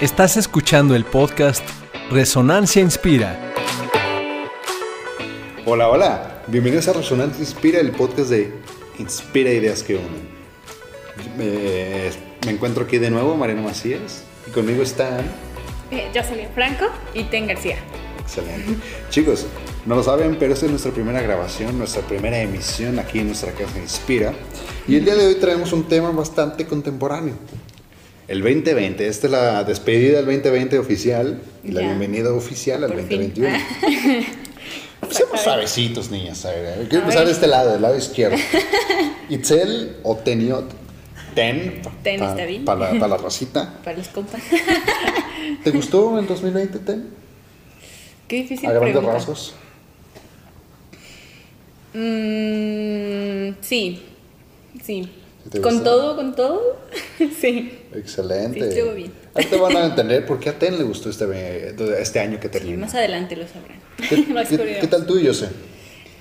Estás escuchando el podcast Resonancia Inspira. Hola, hola. Bienvenidos a Resonancia Inspira, el podcast de Inspira Ideas que Unen. Eh, me encuentro aquí de nuevo, Mariano Macías, y conmigo están... Eh, Jocelyn Franco y Ten García. Excelente. Chicos, no lo saben, pero esta es nuestra primera grabación, nuestra primera emisión aquí en nuestra casa Inspira. Y el día de hoy traemos un tema bastante contemporáneo. El 2020, esta es la despedida del 2020 oficial y la Ya. bienvenida oficial al Por fin. 2021. Seamos suavecitos, niñas. A ver, Quiero empezar de este lado, del lado izquierdo. Itzel o Teniot. Ten. Ten, está bien. Para la, pa' la racita. Para los compas. ¿Te gustó el 2020, Ten? Qué difícil A grandes rasgos. Mm, sí, sí. ¿Sí te ¿Con gustó? todo, con todo? sí. Excelente. Sí, estuvo bien. Ahí te van a entender por qué a Ten le gustó este, este año que termina. más adelante lo sabrán. ¿Qué, Más qué- curioso. qué tal tú y yo sé?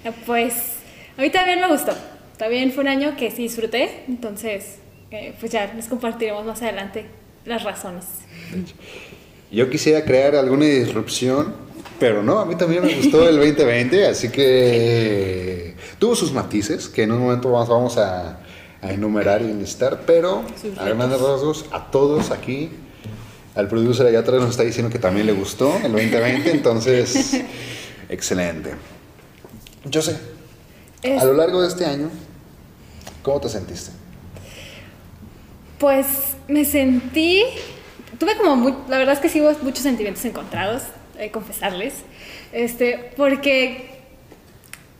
Ah, Pues a mí también me gustó. También fue un año que sí disfruté. Entonces, eh, pues ya les compartiremos más adelante las razones. Yo quisiera crear alguna disrupción, pero no, a mí también me gustó el 2020, así que tuvo sus matices, que en un momento más vamos a, a enumerar y enlistar, pero Sus a grandes rasgos, a todos aquí, al producer allá atrás nos está diciendo que también le gustó el 2020, entonces, excelente. Yo sé, Es- a lo largo de este año, ¿cómo te sentiste? Pues me sentí, tuve como, muy- la verdad es que sí hubo muchos sentimientos encontrados, eh, confesarles, este, porque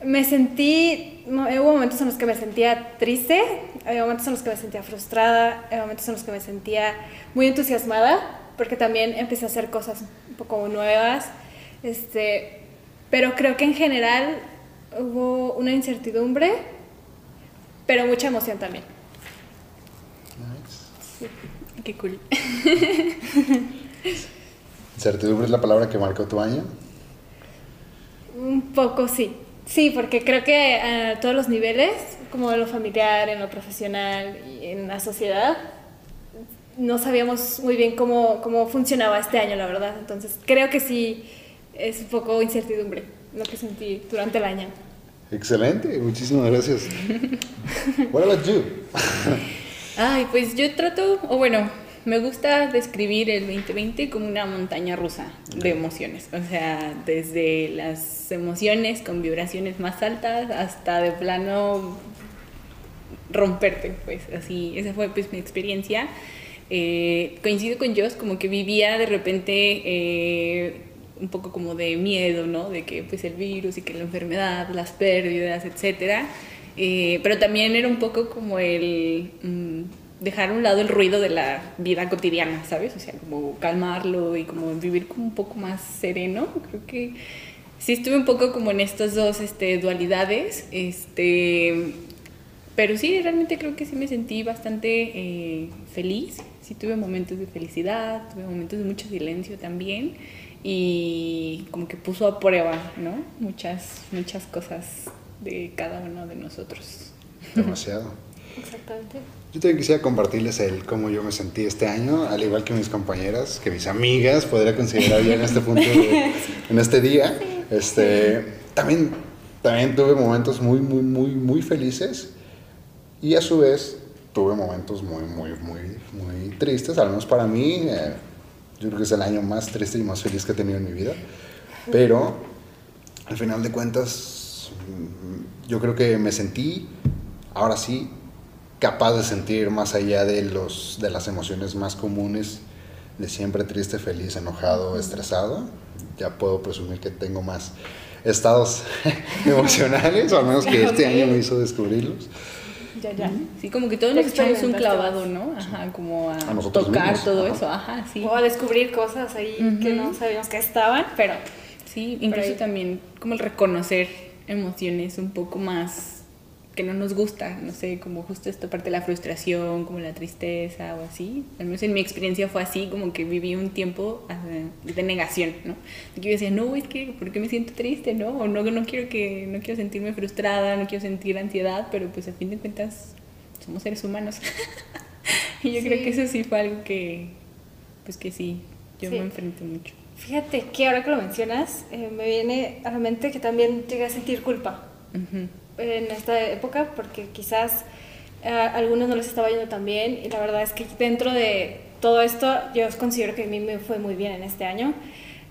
me sentí, hubo momentos en los que me sentía triste, había momentos en los que me sentía frustrada, había momentos en los que me sentía muy entusiasmada, porque también empecé a hacer cosas un poco nuevas, este, pero creo que en general hubo una incertidumbre, pero mucha emoción también. Qué cool. ¿Incertidumbre es la palabra que marcó tu año? Un poco sí. Sí, porque creo que a todos los niveles, como en lo familiar, en lo profesional y en la sociedad, no sabíamos muy bien cómo, cómo funcionaba este año, la verdad. Entonces, creo que sí es un poco incertidumbre lo que sentí durante el año. Excelente, muchísimas gracias. What about you? Ay, pues yo trato, o bueno, me gusta describir el 2020 como una montaña rusa de emociones. O sea, desde las emociones con vibraciones más altas hasta de plano romperte, pues así, esa fue pues mi experiencia. Eh, coincido con Joss, como que vivía de repente eh, un poco como de miedo, ¿no? De que pues el virus y que la enfermedad, las pérdidas, etcétera. Eh, pero también era un poco como el mm, dejar a un lado el ruido de la vida cotidiana, ¿sabes? O sea, como calmarlo y como vivir como un poco más sereno. Creo que sí estuve un poco como en estas dos este, dualidades, este, pero sí, realmente creo que sí me sentí bastante eh, feliz. Sí tuve momentos de felicidad, tuve momentos de mucho silencio también y como que puso a prueba, ¿no? Muchas, muchas cosas de cada uno de nosotros. Demasiado. Exactamente. Yo también quisiera compartirles el cómo yo me sentí este año, al igual que mis compañeras, que mis amigas, podría considerar ya en este punto, de- en este día. Este, también, también tuve momentos muy, muy, muy, muy felices y a su vez tuve momentos muy, muy, muy, muy tristes, al menos para mí. eh, yo creo que es el año más triste y más feliz que he tenido en mi vida. Pero al final de cuentas, mm, yo creo que me sentí, ahora sí, capaz de sentir más allá de, los, de las emociones más comunes de siempre triste, feliz, enojado, estresado. Ya puedo presumir que tengo más estados emocionales, o al menos que este año me hizo descubrirlos. Ya, ya. Sí, como que todos nos echamos un clavado. ¿no? Ajá, como a, A tocar mismos, todo ajá. eso, ajá, sí. O a descubrir cosas ahí que Ujú. no sabíamos que estaban, pero Sí, incluso ahí. también como el reconocer emociones un poco más que no nos gusta, no sé, como justo esta parte de la frustración, como la tristeza o así. Al menos en mi experiencia fue así, como que viví un tiempo de negación, ¿no? Que yo decía, no, es que, ¿por qué me siento triste, no? O no, no quiero que, no quiero sentirme frustrada, no quiero sentir ansiedad, pero pues a fin de cuentas somos seres humanos. y yo creo que eso sí fue algo que pues que sí, yo Sí. me enfrenté mucho. Fíjate que ahora que lo mencionas, eh, me viene a la mente que también llegué a sentir culpa Ujú. En esta época porque quizás eh, a algunos no les estaba yendo tan bien y la verdad es que dentro de todo esto yo considero que a mí me fue muy bien en este año.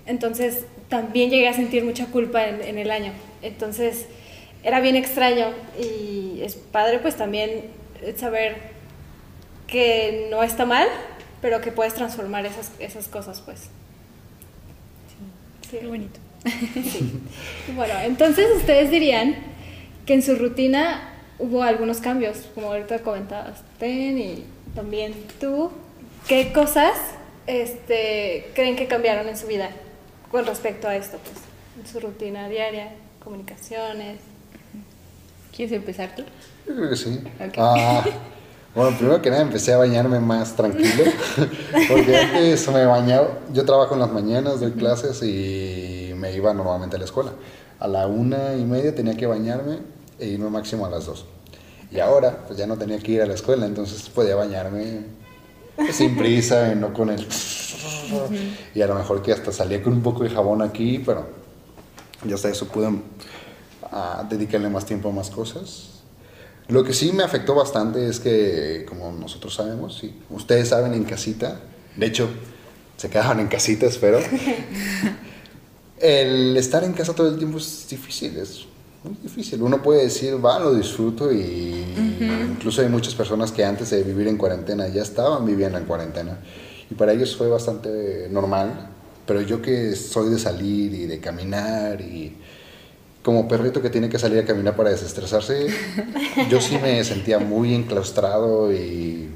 Entonces también llegué a sentir mucha culpa en, en el año. Entonces era bien extraño y es padre pues también saber que no está mal, pero que puedes transformar esas, esas cosas pues. Sí. Qué bonito. Bueno, entonces ustedes dirían que en su rutina hubo algunos cambios, como ahorita comentabas, Ten y también tú. ¿Qué cosas este, creen que cambiaron en su vida con respecto a esto? Pues, en su rutina diaria, comunicaciones. ¿Quieres empezar tú? Yo creo que sí. Ah, bueno, primero que nada empecé a bañarme más tranquilo, porque antes me bañaba, yo trabajo en las mañanas, doy clases y me iba normalmente a la escuela. A la una y media tenía que bañarme e irme máximo a las dos. Y ahora, pues ya no tenía que ir a la escuela, entonces podía bañarme pues, sin prisa, y no con el... Y a lo mejor que hasta salía con un poco de jabón aquí, pero ya hasta eso pude ah, dedicarle más tiempo a más cosas. Lo que sí me afectó bastante es que, como nosotros sabemos, sí, ustedes saben en casita, de hecho, se quedaban en casita, espero. el estar en casa todo el tiempo es difícil, es muy difícil. Uno puede decir, va, lo disfruto y incluso hay muchas personas que antes de vivir en cuarentena ya estaban viviendo en cuarentena y para ellos fue bastante normal, pero yo que soy de salir y de caminar y como perrito que tiene que salir a caminar para desestresarse, yo sí me sentía muy enclaustrado y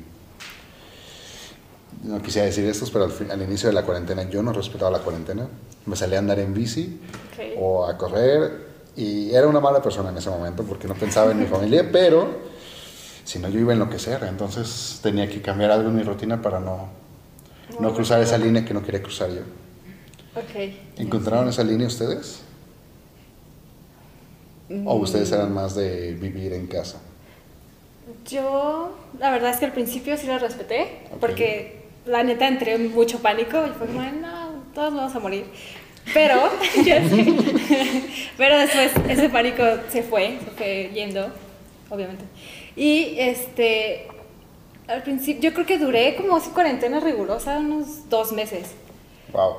no quisiera decir esto, pero al, fin- al inicio de la cuarentena yo no respetaba la cuarentena. Me salía a andar en bici Ok. o a correr y era una mala persona en ese momento porque no pensaba en mi familia, pero si no yo iba a enloquecer, entonces tenía que cambiar algo en mi rutina para no, no cruzar esa línea que no quería cruzar yo. Ok. ¿Encontraron esa línea ustedes? ¿O ustedes Mm. eran más de vivir en casa? Yo, la verdad es que al principio sí lo respeté, Ok. porque la neta entré en mucho pánico y fue como, no, todos vamos a morir. Pero, ya sé. pero después ese pánico se fue, se fue yendo, obviamente. Y este, al principio, yo creo que duré como así cuarentena rigurosa, unos dos meses. Wow.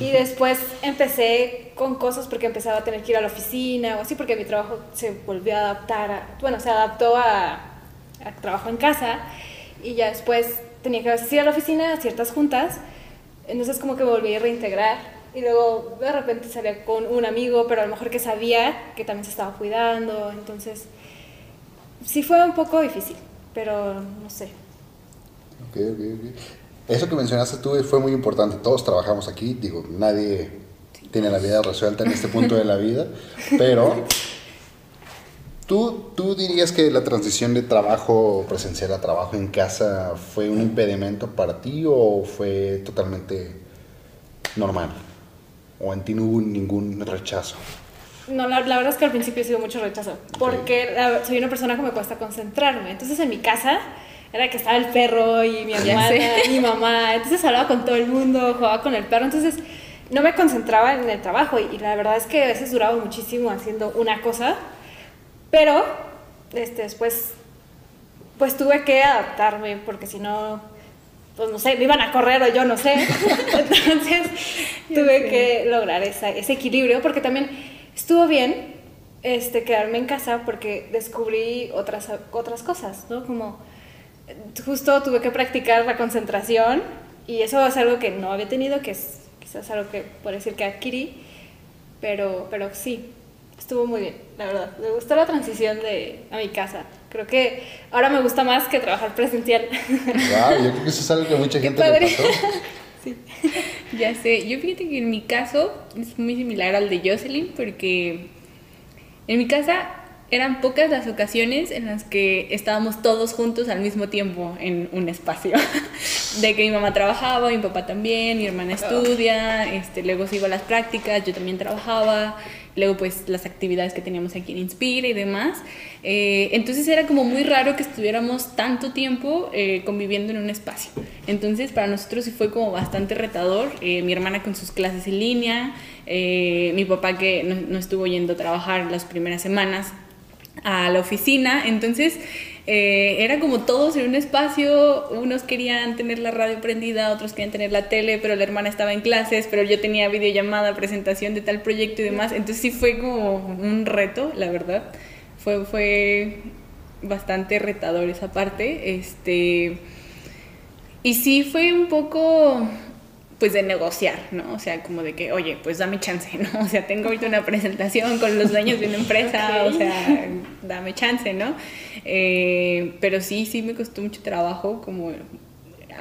Y después empecé con cosas porque empezaba a tener que ir a la oficina o así, porque mi trabajo se volvió a adaptar, a- bueno, se adaptó a, a trabajo en casa y ya después tenía que ir a la oficina a ciertas juntas, entonces como que me volví a reintegrar y luego de repente salía con un amigo, pero a lo mejor que sabía que también se estaba cuidando, entonces sí fue un poco difícil, pero no sé. Ok, ok, ok. Eso que mencionaste tú fue muy importante. Todos trabajamos aquí, digo, nadie tiene la vida resuelta en este punto de la vida, pero ¿tú, ¿tú dirías que la transición de trabajo presencial a trabajo en casa fue un impedimento para ti o fue totalmente normal? ¿O en ti no hubo ningún rechazo? No, la, la verdad es que al principio he sido mucho rechazo, porque la- soy una persona que me cuesta concentrarme. Entonces en mi casa era que estaba el perro y mi hermana y mi mamá, entonces hablaba con todo el mundo, jugaba con el perro, entonces no me concentraba en el trabajo y, y la verdad es que a veces duraba muchísimo haciendo una cosa, pero este, después pues tuve que adaptarme porque si no, pues no sé, me iban a correr o yo no sé. Entonces tuve que lograr esa- ese equilibrio porque también estuvo bien este, quedarme en casa porque descubrí otras, otras cosas, ¿no? Como justo tuve que practicar la concentración y eso es algo que no había tenido, que es quizás algo que puedo decir que adquirí, pero, pero sí, estuvo muy bien, la verdad. Me gustó la transición de, a mi casa. Creo que ahora me gusta más que trabajar presencial. Wow, yo creo que eso es algo que mucha gente le pasó. Ya sé, yo fíjate que en mi caso es muy similar al de Jocelyn porque en mi casa eran pocas las ocasiones en las que estábamos todos juntos al mismo tiempo en un espacio. De que mi mamá trabajaba, mi papá también, mi hermana estudia, este, luego sigo las prácticas, yo también trabajaba, luego pues las actividades que teníamos aquí en Inspira y demás. Eh, entonces era como muy raro que estuviéramos tanto tiempo eh, conviviendo en un espacio. Entonces para nosotros sí fue como bastante retador, eh, mi hermana con sus clases en línea, eh, mi papá que no, no estuvo yendo a trabajar las primeras semanas a la oficina, entonces eh, era como todos en un espacio, unos querían tener la radio prendida, otros querían tener la tele, pero la hermana estaba en clases, pero yo tenía videollamada, presentación de tal proyecto y demás, entonces sí fue como un reto, la verdad, fue, fue bastante retador esa parte, este, y sí fue un poco pues de negociar, ¿no? O sea, como de que, oye, pues dame chance, ¿no? O sea, tengo ahorita una presentación con los dueños de una empresa, o sea, dame chance, ¿no? Eh, pero sí, sí me costó mucho trabajo, como,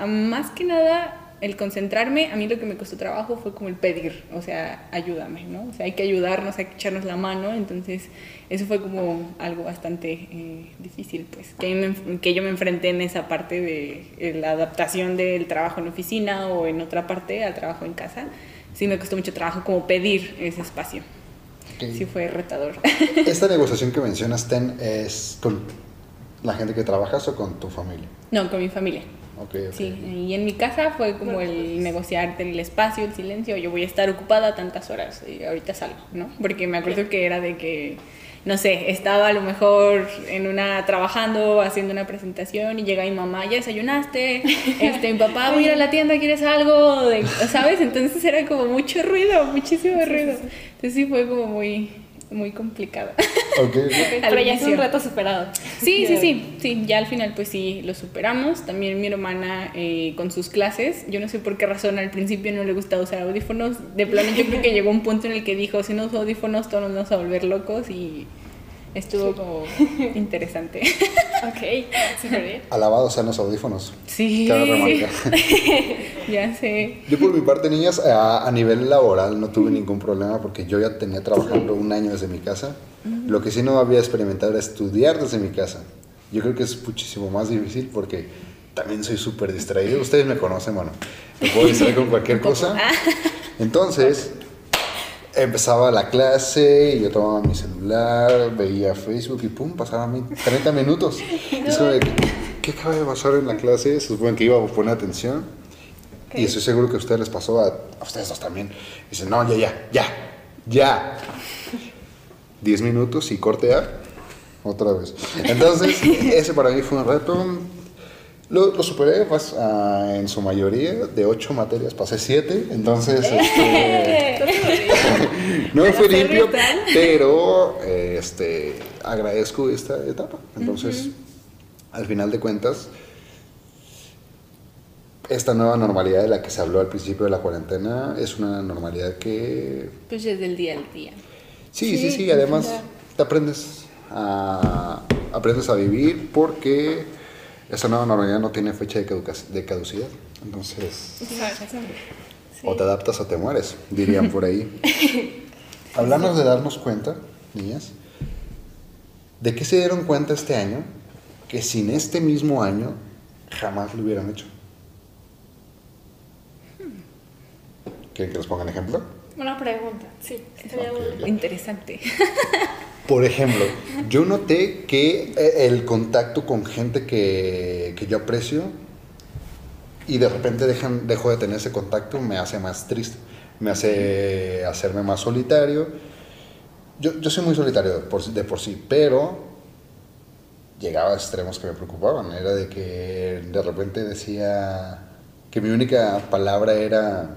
más que nada, el concentrarme, a mí lo que me costó trabajo fue como el pedir, o sea, ayúdame, ¿no? O sea, hay que ayudarnos, hay que echarnos la mano, entonces eso fue como algo bastante eh, difícil, pues, que, me- que yo me enfrenté en esa parte de eh, la adaptación del trabajo en oficina o en otra parte al trabajo en casa. Sí me costó mucho trabajo como pedir ese espacio. Ok. Sí fue retador. Esta negociación que mencionas, Ten, es con la gente que trabajas o con tu familia. no, con mi familia. Ok, ok. Sí, y en mi casa fue como el negociar el espacio, el silencio, yo voy a estar ocupada tantas horas y ahorita salgo, ¿no? Porque me acuerdo que era de que, no sé, estaba a lo mejor en una, trabajando, haciendo una presentación y llega mi mamá, ya desayunaste, este, mi papá, voy a ir a la tienda, ¿quieres algo? De- ¿Sabes? Entonces era como mucho ruido, muchísimo ruido. Entonces sí fue como muy, muy complicado. Ok, ok. Pero ya es un reto superado. Sí, sí, sí, sí, ya al final pues sí lo superamos. También mi hermana eh, con sus clases, yo no sé por qué razón al principio no le gustaba usar audífonos. De plano yo creo que llegó un punto en el que dijo, si no uso audífonos todos nos vamos a volver locos y estuvo como interesante. Ok, súper bien. Alabados sean los audífonos. Sí, ya sé. Yo por mi parte, niñas, a, a nivel laboral no tuve ningún problema porque yo ya tenía trabajando un año desde mi casa. Lo que sí no había experimentado era estudiar desde mi casa. Yo creo que es muchísimo más difícil porque también soy súper distraído. Ustedes me conocen, bueno, me puedo distraer con cualquier cosa. Entonces, empezaba la clase y yo tomaba mi celular, veía Facebook y pum, pasaban 30 minutos. Es como de que, ¿qué acaba de pasar en la clase? Se supone que iba a poner atención. Y estoy seguro que a ustedes les pasó, a, a ustedes dos también. Dicen, no, ya, ya, ya, ya. 10 minutos y corte A, otra vez. Entonces, ese para mí fue un reto. Lo, lo superé pues, ah, en su mayoría, de 8 materias pasé 7, entonces este, no fue limpio, pero eh, este, agradezco esta etapa. Entonces, al final de cuentas, esta nueva normalidad de la que se habló al principio de la cuarentena es una normalidad que Pues desde el día al día. Sí, sí, sí, Sí, además te aprendes a, aprendes a vivir porque esa nueva normalidad no tiene fecha de, de caducidad. Entonces, o te adaptas o te mueres, dirían por ahí. Hablamos de darnos cuenta, niñas, de qué se dieron cuenta este año que sin este mismo año jamás lo hubieran hecho. ¿Quieren que les pongan ejemplo? Una pregunta, sí. Interesante. Por ejemplo, yo noté que eh, el contacto con gente que, que yo aprecio y de repente dejan, dejo de tener ese contacto me hace más triste, me hace hacerme más solitario. Yo, yo soy muy solitario de por, sí, pero llegaba a extremos que me preocupaban. Era de que de repente decía que mi única palabra era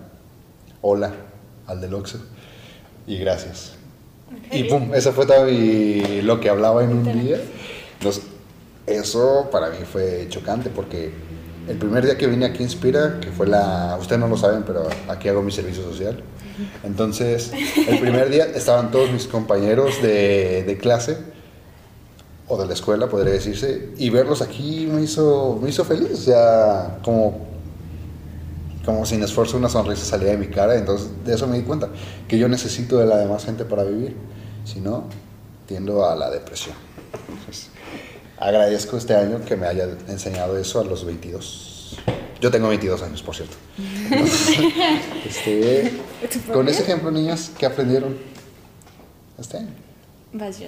hola al del Oxxo y gracias. Y pum, eso fue todo mi- lo que hablaba en un día. Entonces, eso para mí fue chocante porque el primer día que vine aquí Inspira, que fue la, ustedes no lo saben, pero aquí hago mi servicio social. Entonces, el primer día estaban todos mis compañeros de, de clase o de la escuela, podría decirse, y verlos aquí me hizo, me hizo feliz, o sea, como como sin esfuerzo una sonrisa salía de mi cara, entonces de eso me di cuenta, que yo necesito de la demás gente para vivir, si no, tiendo a la depresión. Entonces, agradezco este año que me haya enseñado eso a los 22. Yo tengo 22 años, por cierto. Entonces, este, con ese ejemplo, niñas, ¿qué aprendieron este año? Vas,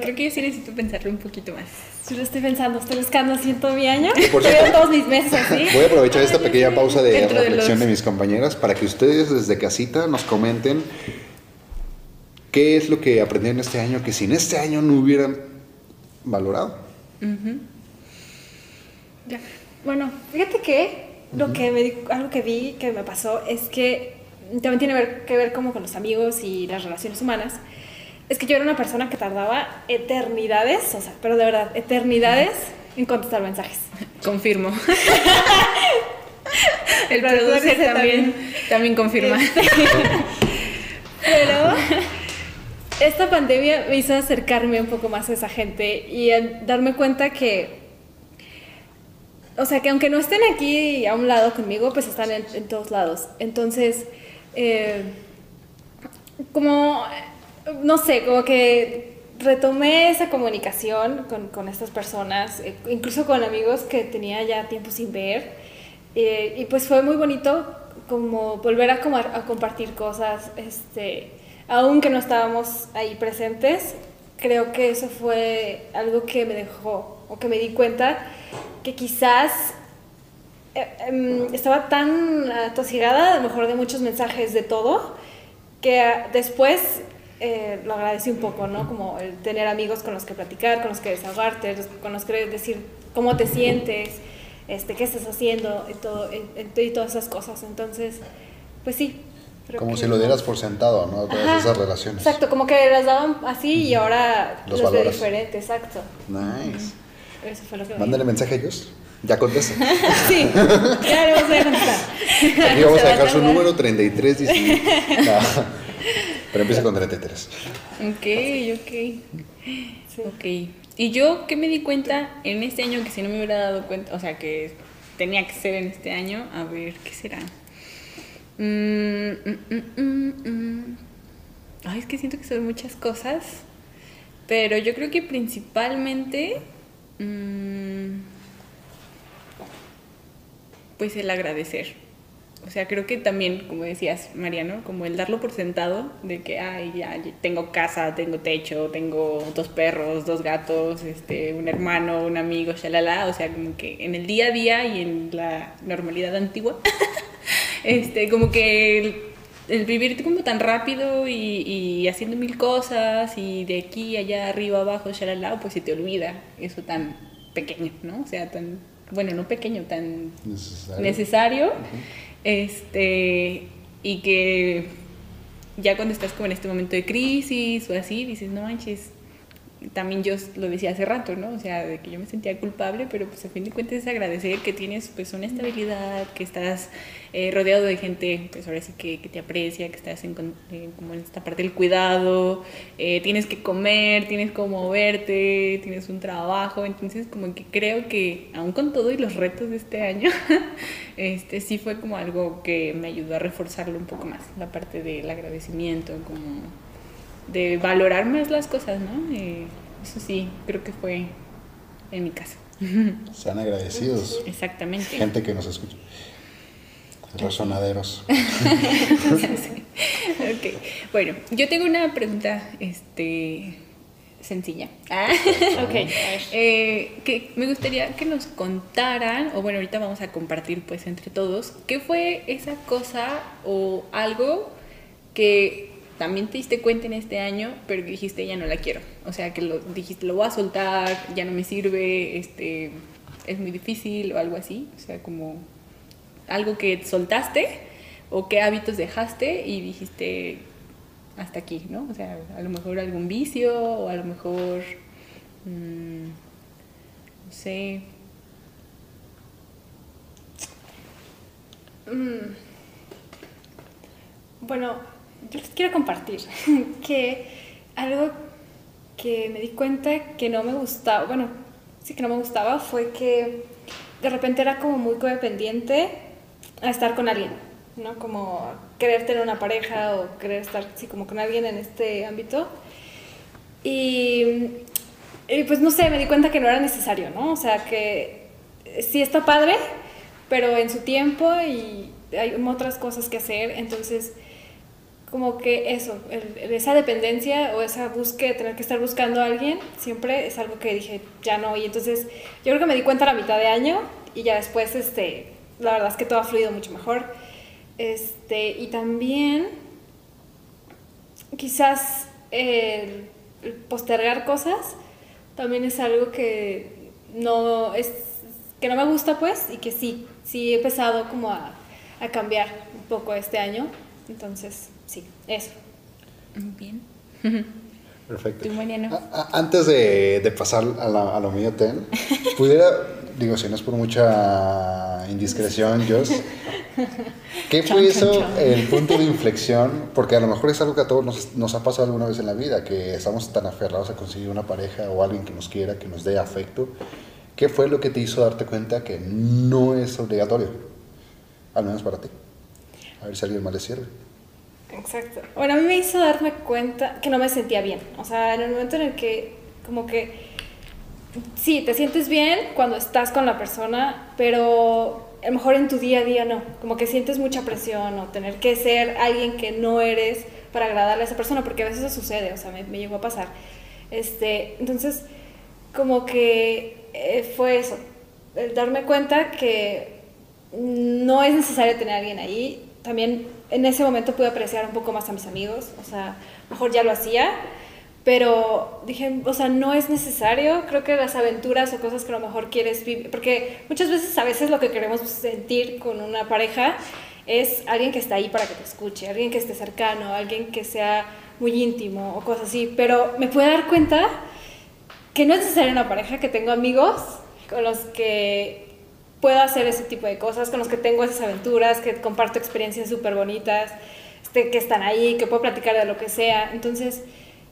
Creo que yo sí necesito pensarlo un poquito más. Yo lo estoy pensando, estoy buscando siento mi año. Por cierto. todos mis meses así. Voy a aprovechar esta pequeña pausa de Dentro reflexión de los- mis compañeras para que ustedes desde casita nos comenten qué es lo que aprendieron este año que sin este año no hubieran valorado. Ya. Bueno, fíjate que lo que me algo que vi que me pasó es que también tiene que ver como con los amigos y las relaciones humanas. Es que yo era una persona que tardaba eternidades, o sea, pero de verdad, eternidades en contestar mensajes. Confirmo. El eres también, también confirma. Pero esta pandemia me hizo acercarme un poco más a esa gente y darme cuenta que, o sea, que aunque no estén aquí a un lado conmigo, pues están en, en todos lados. Entonces, eh, como, no sé, como que retomé esa comunicación con, con estas personas, eh, incluso con amigos que tenía ya tiempo sin ver. Eh, y pues fue muy bonito como volver a, compartir cosas, este, aunque no estábamos ahí presentes, creo que eso fue algo que me dejó o que me di cuenta que quizás eh, em, estaba tan atosigada, a lo mejor de muchos mensajes de todo, que después eh, lo agradecí un poco, ¿no? Como el tener amigos con los que platicar, con los que desahogarte, con los que decir cómo te sientes, este, qué estás haciendo y, todo, y, y todas esas cosas. Entonces, pues sí. Como que- si lo dieras por sentado, ¿no? Todas Ajá, esas relaciones. Exacto, como que las daban así y ahora Los los, diferente, exacto. Nice. Eso fue lo que me Mándale mensaje a ellos. Ya contesta. Sí, ya le vamos a contestar. Aquí vamos a dejar su número 33. dice. Pero empieza con 33. Ok, ok. Sí. Ok. Y yo que me di cuenta en este año que si no me hubiera dado cuenta, o sea, que tenía que ser en este año, a ver, ¿qué será? Mm, mm, mm, mm, mm. Ay, es que siento que son muchas cosas, pero yo creo que principalmente, mm, pues el agradecer. O sea, creo que también, como decías, Mariano, como el darlo por sentado, de que, ay, ya, tengo casa, tengo techo, tengo dos perros, dos gatos, este, un hermano, un amigo, shalala, o sea, como que en el día a día y en la normalidad antigua, este, como que el, el vivir como tan rápido y, y haciendo mil cosas y de aquí, allá, arriba, abajo, shalala, pues se te olvida eso tan pequeño, ¿no? O sea, tan, bueno, no pequeño, tan Necesario. necesario. Este, y que ya cuando estás como en este momento de crisis o así, dices, no manches, también yo lo decía hace rato, ¿no? O sea, de que yo me sentía culpable, pero pues a fin de cuentas es agradecer que tienes pues una estabilidad, que estás eh, rodeado de gente, pues ahora sí que, que te aprecia, que estás en, como en esta parte del cuidado, eh, tienes que comer, tienes que moverte, tienes un trabajo, entonces como que creo que aún con todo y los retos de este año, este sí fue como algo que me ayudó a reforzarlo un poco más, la parte del agradecimiento, como de valorar más las cosas, ¿no? Eh, eso sí, creo que fue en mi caso. Sean agradecidos. Exactamente. Gente que nos escucha. Razonaderos. ok. Bueno, yo tengo una pregunta este, sencilla. Ah. Ok. Eh, que me gustaría que nos contaran, o bueno, ahorita vamos a compartir pues entre todos, ¿qué fue esa cosa o algo que también te diste cuenta en este año, pero dijiste ya no la quiero? O sea, que lo dijiste, lo voy a soltar, ya no me sirve, este, es muy difícil o algo así. O sea, como algo que soltaste o qué hábitos dejaste y dijiste hasta aquí, ¿no? O sea, a lo mejor algún vicio o a lo mejor, mm, no sé, Mm. Bueno, yo les quiero compartir que algo que me di cuenta que no me gustaba, bueno, sí que no me gustaba fue que de repente era como muy codependiente a estar con alguien, ¿no? Como querer tener una pareja o querer estar, sí, como con alguien en este ámbito. Y, y, pues no sé, me di cuenta que no era necesario, ¿no? O sea, que sí está padre, pero en su tiempo y hay otras cosas que hacer, entonces como que eso, esa dependencia o esa búsqueda de tener que estar buscando a alguien, siempre es algo que dije, ya no. Y entonces yo creo que me di cuenta a la mitad de año y ya después, este, la verdad es que todo ha fluido mucho mejor. Este, y también quizás el, el postergar cosas también es algo que no es que no me gusta pues y que sí sí he empezado como a, a cambiar un poco este año entonces sí eso Bien. Perfecto. Tú, Mariano. A- a- Antes de, de pasar a, la- a lo mío, Ten, pudiera, digo, si no es por mucha indiscreción, Jos, ¿qué fue Chan, chan, eso, chan. el punto de inflexión? Porque a lo mejor es algo que a todos nos, nos ha pasado alguna vez en la vida, que estamos tan aferrados a conseguir una pareja o alguien que nos quiera, que nos dé afecto. ¿Qué fue lo que te hizo darte cuenta que no es obligatorio? Al menos para ti. A ver si a alguien más le sirve. Exacto. Bueno a mí me hizo darme cuenta que no me sentía bien. O sea en el momento en el que como que sí te sientes bien cuando estás con la persona pero a lo mejor en tu día a día no. Como que sientes mucha presión o tener que ser alguien que no eres para agradarle a esa persona porque a veces eso sucede o sea me, llegó a pasar. Este entonces como que eh, fue eso, el darme cuenta que no es necesario tener a alguien ahí. También en ese momento pude apreciar un poco más a mis amigos, o sea, mejor ya lo hacía, pero dije, o sea, no es necesario. Creo que las aventuras o cosas que a lo mejor quieres vivir, porque muchas veces, a veces lo que queremos sentir con una pareja es alguien que está ahí para que te escuche, alguien que esté cercano, alguien que sea muy íntimo o cosas así, pero me pude dar cuenta que no es necesario una pareja, que tengo amigos con los que puedo hacer ese tipo de cosas, con los que tengo esas aventuras, que comparto experiencias súper bonitas, este, que están ahí, que puedo platicar de lo que sea. Entonces,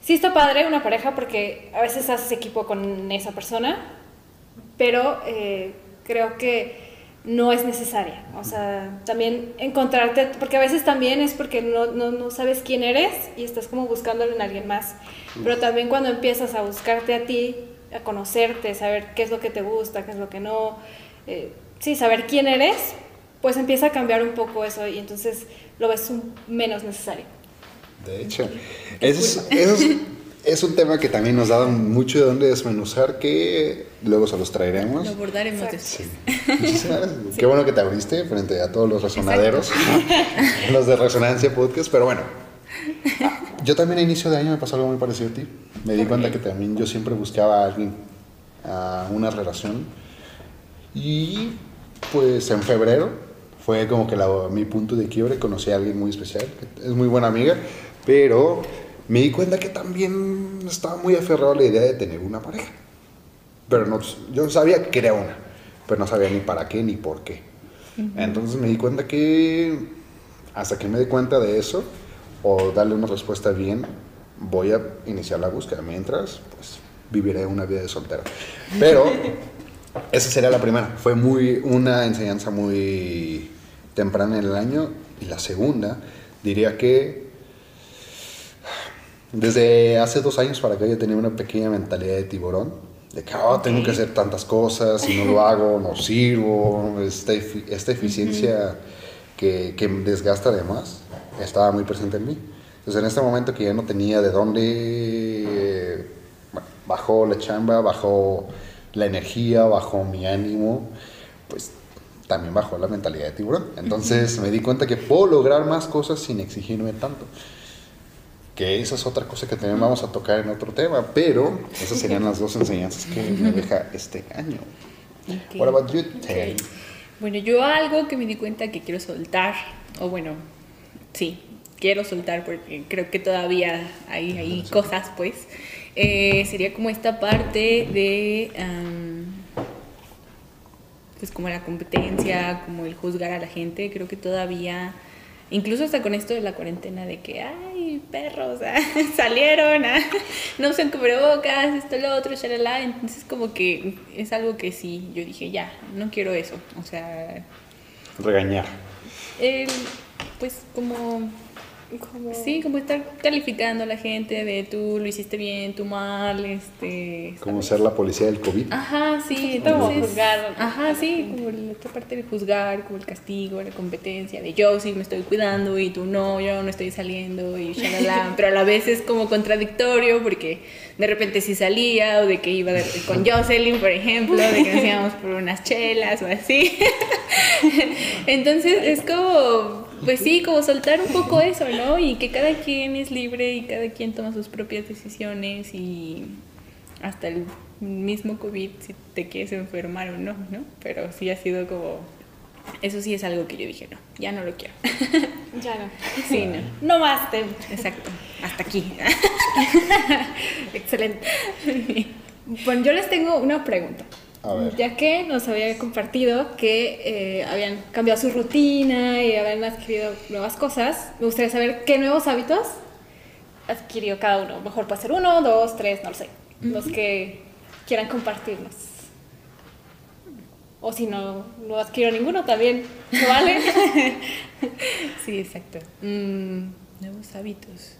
sí está padre una pareja porque a veces haces equipo con esa persona, pero eh, creo que no es necesaria. O sea, también encontrarte, porque a veces también es porque no, no, no sabes quién eres y estás como buscándolo en alguien más. Pero también cuando empiezas a buscarte a ti, a conocerte, saber qué es lo que te gusta, qué es lo que no, eh, sí, saber quién eres, pues empieza a cambiar un poco eso y entonces lo ves un- menos necesario. De hecho, eso es, eso es- es un tema que también nos da mucho de dónde desmenuzar, que luego se los traeremos. Lo abordaremos después. Sí. Gracias. Qué bueno que te abriste frente a todos los resonaderos, los de Resonancia Podcast, pero bueno. Yo también a inicio de año me pasó algo muy parecido a ti. Me di cuenta que también yo siempre buscaba a alguien, a una relación. Y pues en febrero fue como que la- mi punto de quiebre. Conocí a alguien muy especial, que es muy buena amiga, pero me di cuenta que también estaba muy aferrado a la idea de tener una pareja. Pero no, yo sabía que quería una, pero no sabía ni para qué ni por qué. Entonces me di cuenta que hasta que me di cuenta de eso, o darle una respuesta bien, voy a iniciar la búsqueda. Mientras, pues viviré una vida de soltero. Pero esa sería la primera. Fue muy, una enseñanza muy temprana en el año. Y la segunda, diría que desde hace dos años para acá yo tenía una pequeña mentalidad de tiburón. De que "Ah, tengo que hacer tantas cosas, si no lo hago, no sirvo. Esta, esta eficiencia que, que me desgasta además estaba muy presente en mí. Entonces en este momento que ya no tenía de dónde, eh, bueno, bajó la chamba, bajó la energía, bajó mi ánimo, pues también bajó la mentalidad de tiburón. Entonces me di cuenta que puedo lograr más cosas sin exigirme tanto. Que esa es otra cosa que también vamos a tocar en otro tema, pero esas serían las dos enseñanzas que me deja este año. Ok. What about you, Tay? Bueno, yo algo que me di cuenta que quiero soltar, o bueno, sí, quiero soltar porque creo que todavía hay, hay cosas, pues, eh, sería como esta parte de, am, pues como la competencia, como el juzgar a la gente, creo que todavía, incluso hasta con esto de la cuarentena, de que, ay, perros, ah, salieron, ah, no usan cubrebocas, esto, lo otro, shalala, entonces como que es algo que sí, yo dije, ya, no quiero eso, o sea, Regañar. el, pues como como... Sí, como estar calificando a la gente de tú lo hiciste bien, tú mal, este... Como ser la policía del COVID. Ajá, sí, Como entonces... juzgar. Ajá, sí, como la otra parte de juzgar, como el castigo, la competencia, de yo sí me estoy cuidando y tú no, yo no estoy saliendo y shalala, pero a la vez es como contradictorio porque de repente sí salía o de que iba de- con Jocelyn, por ejemplo, de que nos íbamos por unas chelas o así. Entonces es como, pues sí, como soltar un poco eso, ¿no? Y que cada quien es libre y cada quien toma sus propias decisiones y hasta el mismo COVID si te quieres enfermar o no, ¿no? Pero sí ha sido como, eso sí es algo que yo dije, no, ya no lo quiero. Ya no. Sí, no. No más. Exacto, hasta aquí. Excelente. Bueno, yo les tengo una pregunta. A ver. Ya que nos había compartido que eh, habían cambiado su rutina y habían adquirido nuevas cosas, me gustaría saber qué nuevos hábitos adquirió cada uno. Mejor puede ser uno, dos, tres, no lo sé. Los que quieran compartirnos. O si no, no adquirió ninguno, también se vale. Sí, exacto. Mm, nuevos hábitos.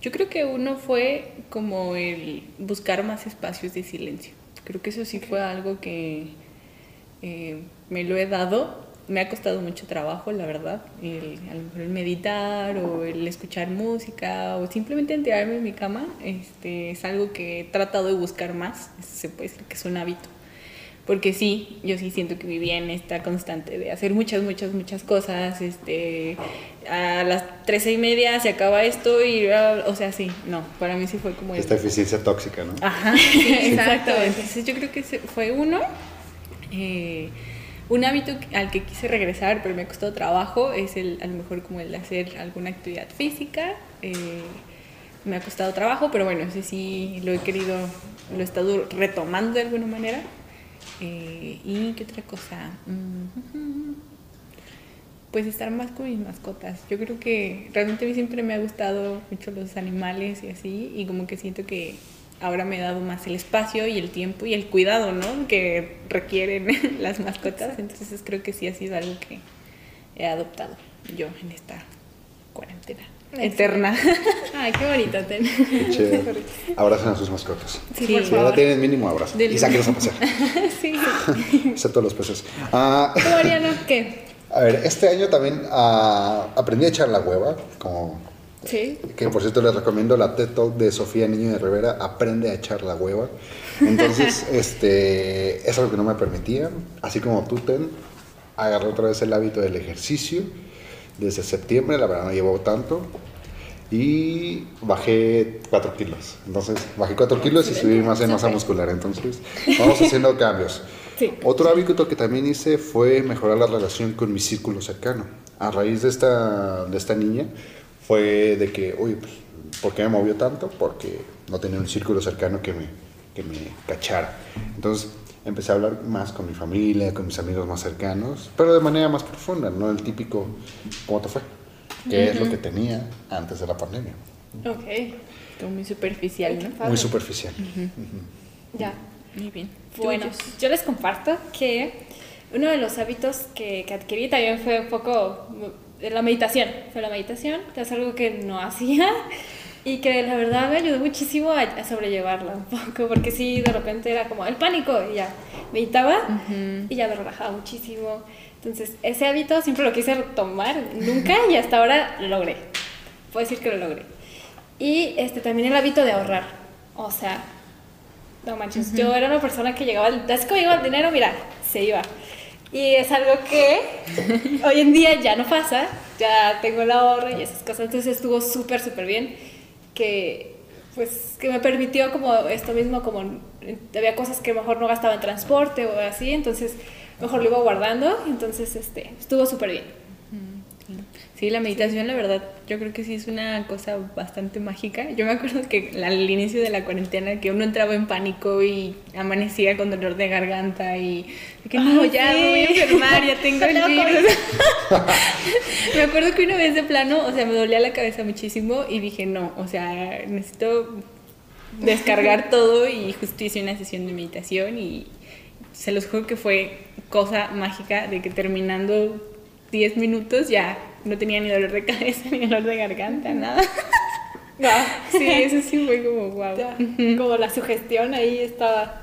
Yo creo que uno fue como el buscar más espacios de silencio. Creo que eso sí fue algo que eh, me lo he dado. Me ha costado mucho trabajo, la verdad. El, a lo mejor el meditar o el escuchar música o simplemente enterarme en mi cama este, es algo que he tratado de buscar más. Se puede decir que es un hábito. Porque sí, yo sí siento que vivía en esta constante de hacer muchas, muchas, muchas cosas. Este, a las trece y media se acaba esto y, o sea, sí, no, para mí sí fue como el- Esta eficiencia tóxica, ¿no? Ajá, sí, exacto. Entonces yo creo que fue uno. Eh, un hábito al que quise regresar, pero me costó trabajo, es el, a lo mejor como el de hacer alguna actividad física. Eh, me ha costado trabajo, pero bueno, ese sí lo he querido, lo he estado retomando de alguna manera. Eh, ¿Y qué otra cosa? Mm, Pues estar más con mis mascotas. Yo creo que realmente a mí siempre me ha gustado mucho los animales y así, y como que siento que ahora me he dado más el espacio y el tiempo y el cuidado, ¿no? Que requieren las mascotas. Entonces creo que sí ha sido algo que he adoptado yo en esta cuarentena eterna. Ay, qué bonito, Ten. Qué chido. Abracen a sus mascotas. Sí, Sí. por Si favor. tienen mínimo abrazo. Del- Y sáquenlos a pasear. sí. Excepto los peces. Ah, ¿Tú, Mariano, qué? A ver, este año también ah, aprendí a echar la hueva. Como, Sí. que por cierto les recomiendo la TED Talk de Sofía Niño de Rivera. Aprende a echar la hueva. Entonces, este, es algo que no me permitía. Así como tú, Ten, agarré otra vez el hábito del ejercicio. Desde septiembre, la verdad no llevo tanto. Y bajé 4 kilos. Entonces, bajé 4 kilos y subí más en masa muscular. Entonces, vamos haciendo cambios. Sí. Otro hábito que también hice fue mejorar la relación con mi círculo cercano. A raíz de esta, de esta niña, fue de que, uy, pues, ¿por qué me movió tanto? Porque no tenía un círculo cercano que me, que me cachara. Entonces, empecé a hablar más con mi familia, con mis amigos más cercanos, pero de manera más profunda, no el típico, ¿cómo te fue? ¿Qué es lo que tenía antes de la pandemia? Ok. Muy superficial, ¿no? Muy superficial. Ya. Muy bien. Bueno, Tuyos. yo les comparto que uno de los hábitos que, que adquirí también fue un poco mm, la meditación. Fue la meditación, que es algo que no hacía y que la verdad me ayudó muchísimo a, a sobrellevarla un poco, porque sí, de repente era como el pánico y ya meditaba y ya me relajaba muchísimo. Entonces, ese hábito siempre lo quise retomar, nunca y hasta ahora lo logré. Puedo decir que lo logré. Y este, también el hábito de ahorrar. O sea, no manches, yo era una persona que llegaba, al- es que llegaba el dinero, mira, se iba. Y es algo que hoy en día ya no pasa, ya tengo el ahorro y esas cosas, entonces estuvo súper, súper bien, que pues que me permitió como esto mismo, como había cosas que mejor no gastaba en transporte o así, entonces mejor lo iba guardando, entonces este, estuvo súper bien. Sí, la meditación, la verdad, yo creo que sí es una cosa bastante mágica. Yo me acuerdo que al inicio de la cuarentena, que uno entraba en pánico y amanecía con dolor de garganta y que no, Ay, ya sí. me voy a enfermar, ya tengo el virus. me acuerdo que una vez de plano, o sea, me dolía la cabeza muchísimo y dije, no, o sea, necesito descargar todo y justo hice una sesión de meditación y se los juro que fue cosa mágica de que terminando 10 minutos ya no tenía ni dolor de cabeza, ni dolor de garganta, nada. Ah, Sí, eso sí fue como wow. ya, como la sugestión ahí estaba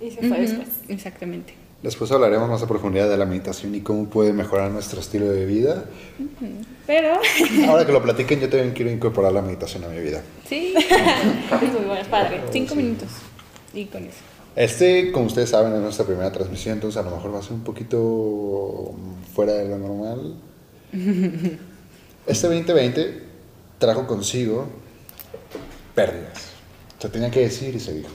y se fue después. Exactamente. Después hablaremos más a profundidad de la meditación y cómo puede mejorar nuestro estilo de vida. Pero Ahora que lo platiquen, yo también quiero incorporar la meditación a mi vida. Sí, es muy bueno, es padre. cinco minutos. Y con eso. Este, como ustedes saben, es nuestra primera transmisión, entonces a lo mejor va a ser un poquito fuera de lo normal. Este 2020 trajo consigo pérdidas. Se tenía que decir y se dijo.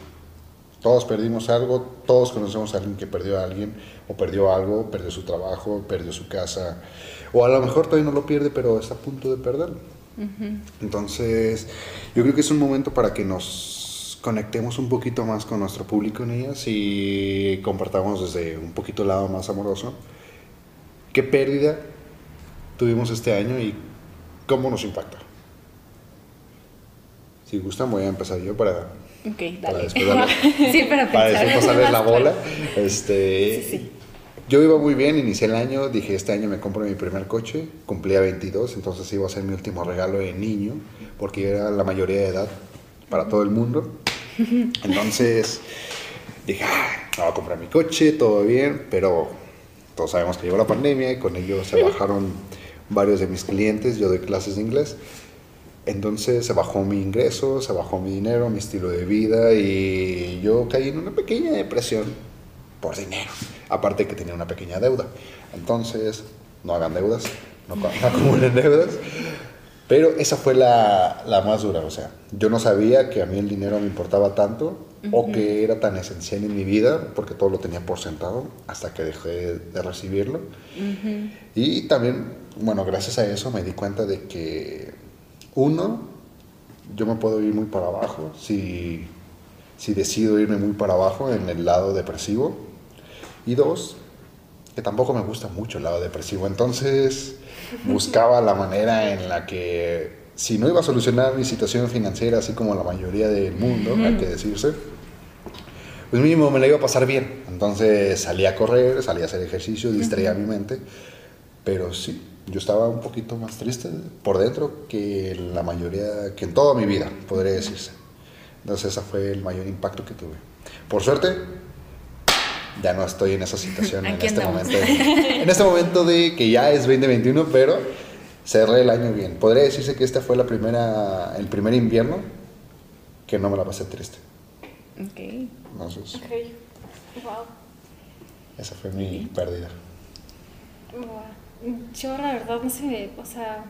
Todos perdimos algo, todos conocemos a alguien que perdió a alguien, o perdió algo, perdió su trabajo, perdió su casa, o a lo mejor todavía no lo pierde, pero está a punto de perderlo. Entonces, yo creo que es un momento para que nos conectemos un poquito más con nuestro público en ellas y compartamos desde un poquito lado más amoroso qué pérdida tuvimos este año y cómo nos impacta. Si gustan, voy a empezar yo para, Ok, para dale. después darle- Sí, para para después pasarles la bola. Este, Sí, sí. Yo iba muy bien, inicié el año, dije este año me compro mi primer coche, cumplía 22, entonces iba a ser mi último regalo de niño, porque era la mayoría de edad para todo el mundo. Entonces dije, ah, me voy a comprar mi coche, todo bien, pero todos sabemos que llegó la pandemia y con ello se bajaron varios de mis clientes, yo doy clases de inglés. Entonces se bajó mi ingreso, se bajó mi dinero, mi estilo de vida y yo caí en una pequeña depresión por dinero. Aparte que tenía una pequeña deuda. Entonces, no hagan deudas, no, acumulen deudas. Pero esa fue la, la más dura. O sea, yo no sabía que a mí el dinero me importaba tanto o que era tan esencial en mi vida porque todo lo tenía por sentado hasta que dejé de recibirlo. Y también, bueno, gracias a eso me di cuenta de que, uno, yo me puedo ir muy para abajo si, si decido irme muy para abajo en el lado depresivo. Y dos, que tampoco me gusta mucho el lado depresivo. Entonces buscaba la manera en la que, si no iba a solucionar mi situación financiera, así como la mayoría del mundo, hay que decirse, pues mínimo me la iba a pasar bien. Entonces salí a correr, salí a hacer ejercicio, distraía mi mente. Pero sí, yo estaba un poquito más triste por dentro que la mayoría, que en toda mi vida, podría decirse. Entonces ese fue el mayor impacto que tuve. Por suerte, ya no estoy en esa situación en este momento. En este momento de que ya es 2021, pero cerré el año bien. Podría decirse que esta fue la primera, el primer invierno que no me la pasé triste. Ok. Entonces, Ok. Wow. esa fue mi pérdida. Wow. Yo la verdad no sé, o sea,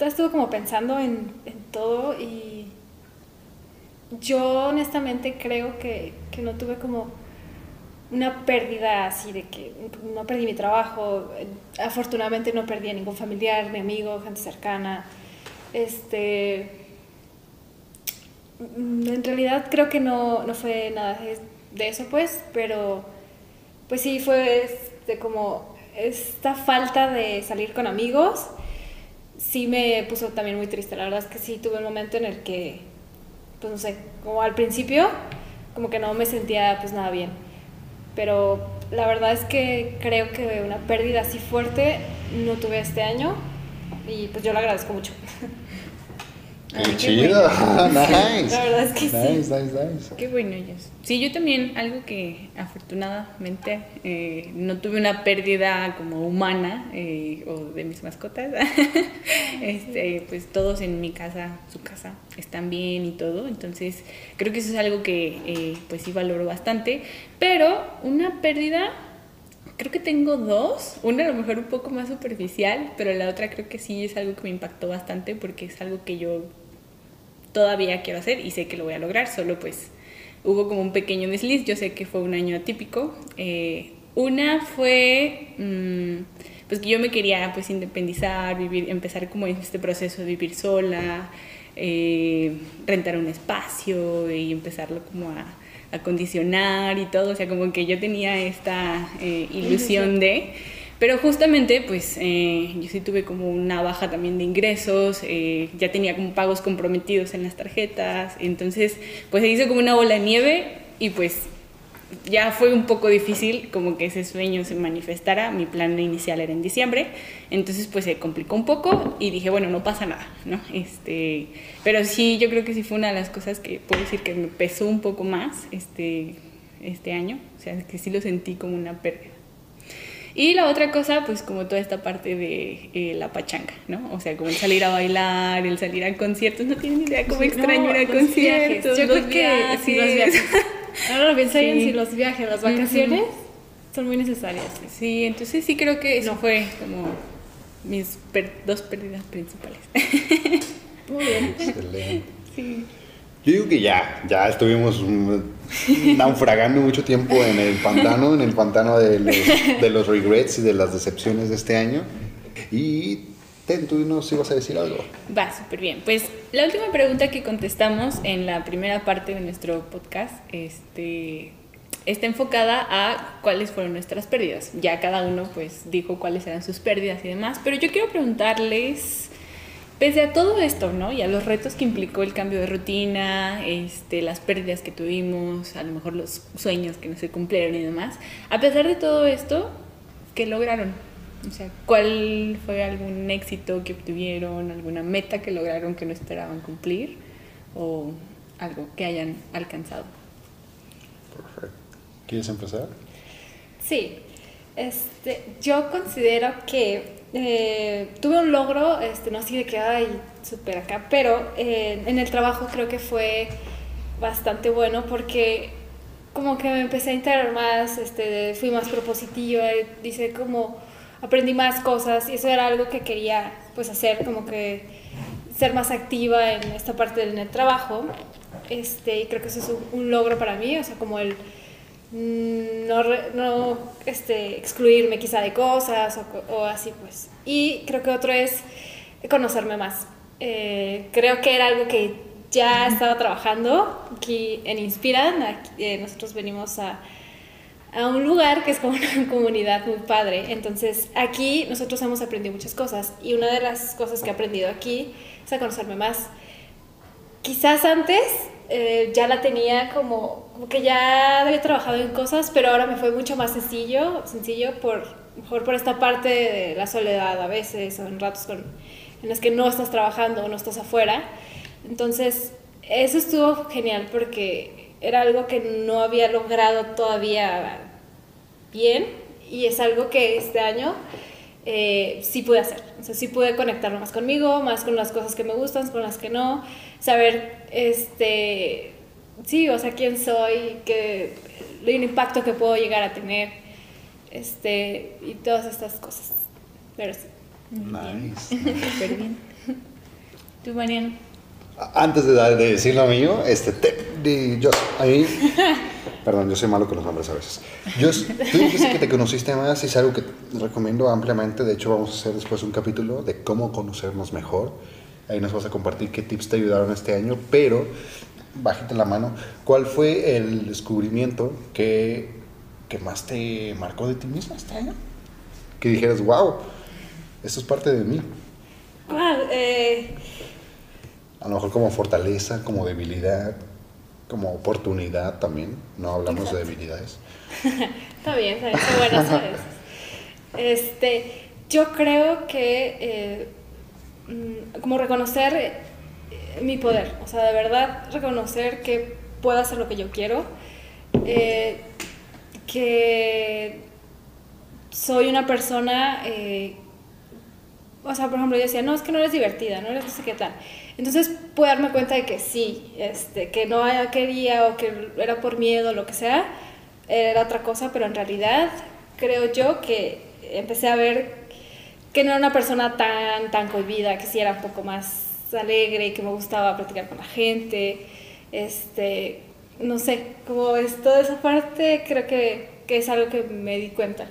estuve como pensando en, en todo y yo honestamente creo que, que no tuve como una pérdida así de que no perdí mi trabajo, eh, afortunadamente no perdí a ningún familiar, mi amigo, gente cercana, este, mm, en realidad creo que no, no fue nada de- de eso pues, pero pues sí fue este, como esta falta de salir con amigos sí me puso también muy triste. La verdad es que sí tuve un momento en el que pues no sé como al principio como que no me sentía pues nada bien pero la verdad es que creo que una pérdida así fuerte no tuve este año y pues yo lo agradezco mucho ¡Qué chido! nice. La verdad es que sí. Nice, nice, nice. Qué bueno, ellos. Sí, yo también, algo que afortunadamente eh, no tuve una pérdida como humana eh, o de mis mascotas. este, pues todos en mi casa, su casa, están bien y todo. Entonces, creo que eso es algo que eh, pues sí valoro bastante. Pero una pérdida, creo que tengo dos. Una a lo mejor un poco más superficial, pero la otra creo que sí es algo que me impactó bastante porque es algo que yo todavía quiero hacer y sé que lo voy a lograr, solo pues hubo como un pequeño desliz, yo sé que fue un año atípico. Eh, una fue mm, pues que yo me quería pues independizar, vivir, empezar como en este proceso de vivir sola, eh, rentar un espacio y empezarlo como a acondicionar y todo, o sea, como que yo tenía esta eh, ilusión de... Pero justamente, pues eh, yo sí tuve como una baja también de ingresos, eh, ya tenía como pagos comprometidos en las tarjetas, entonces pues se hizo como una bola de nieve y pues ya fue un poco difícil como que ese sueño se manifestara. Mi plan inicial era en diciembre, entonces pues se complicó un poco y dije, bueno, no pasa nada, ¿no? Este, pero sí, yo creo que sí fue una de las cosas que puedo decir que me pesó un poco más este, este año, o sea, que sí lo sentí como una pérdida. Y la otra cosa, pues como toda esta parte de eh, la pachanga, ¿no? O sea, como el salir a bailar, el salir a conciertos, no tienen ni idea cómo extraño ir a conciertos. Yo los creo que viajes. sí, los viajes. Ahora lo pienso bien, Sí. si los viajes, las vacaciones son muy necesarias. Sí, entonces sí creo que eso fue como mis per- dos pérdidas principales. Muy bien. Excelente. sí. Yo digo que ya, ya estuvimos naufragando mucho tiempo en el pantano, en el pantano de los, de los regrets y de las decepciones de este año. Y Ten, tú nos ibas a decir algo. Va, súper bien. Pues la última pregunta que contestamos en la primera parte de nuestro podcast este, está enfocada a cuáles fueron nuestras pérdidas. Ya cada uno pues dijo cuáles eran sus pérdidas y demás, pero yo quiero preguntarles, pese a todo esto, ¿no? Y a los retos que implicó el cambio de rutina, este, las pérdidas que tuvimos, a lo mejor los sueños que no se cumplieron y demás, a pesar de todo esto, ¿qué lograron? O sea, ¿cuál fue algún éxito que obtuvieron, alguna meta que lograron que no esperaban cumplir o algo que hayan alcanzado? Perfecto. ¿Quieres empezar? Sí, este, yo considero que eh, tuve un logro, este, no así de que, ay, súper acá, pero eh, en el trabajo creo que fue bastante bueno porque como que me empecé a integrar más, este, fui más propositiva, eh, dice como aprendí más cosas y eso era algo que quería pues hacer, como que ser más activa en esta parte del trabajo, este, y creo que eso es un, un logro para mí, o sea, como el no, re- no este, excluirme quizá de cosas o, co- o así pues. Y creo que otro es conocerme más. Eh, creo que era algo que ya estaba trabajando aquí en Inspiran. Aquí, eh, nosotros venimos a, a un lugar que es como una comunidad muy padre. Entonces aquí nosotros hemos aprendido muchas cosas y una de las cosas que he aprendido aquí es a conocerme más quizás antes eh, ya la tenía como, como que ya había trabajado en cosas, pero ahora me fue mucho más sencillo, sencillo por, mejor por esta parte de la soledad a veces, o en ratos con, en los que no estás trabajando o no estás afuera. Entonces, eso estuvo genial porque era algo que no había logrado todavía bien y es algo que este año eh, sí pude hacer. O sea, sí pude conectarme más conmigo, más con las cosas que me gustan, con las que no, saber, este, sí, o sea, quién soy, que, el impacto que puedo llegar a tener, este, y todas estas cosas. Pero sí. Nice. Súper bien. ¿Tú, Mariano? Antes de, dar, de decir lo mío, este, te, de, yo, a mí, perdón, yo soy malo con los nombres a veces. Yo, tú dijiste que te conociste más y es algo que recomiendo ampliamente. De hecho, vamos a hacer después un capítulo de cómo conocernos mejor. Ahí nos vas a compartir qué tips te ayudaron este año, pero bajita la mano, ¿cuál fue el descubrimiento que, que más te marcó de ti misma este año? Que dijeras, wow, esto es parte de mí. Ah, eh, A lo mejor como fortaleza, como debilidad, como oportunidad también. No hablamos de debilidades. Está bien, está bien, buenas veces. Este, yo creo que eh, mm, como reconocer eh, mi poder, o sea, de verdad reconocer que puedo hacer lo que yo quiero, eh, que soy una persona, eh, o sea, por ejemplo, yo decía, no, es que no eres divertida, no eres no sé qué tal. Entonces puedo darme cuenta de que sí, este, que no quería o que era por miedo lo que sea, era otra cosa, pero en realidad creo yo que empecé a ver que no era una persona tan, tan cohibida, que sí era un poco más alegre, que me gustaba platicar con la gente, este, no sé, como es toda esa parte, creo que, que es algo que me di cuenta.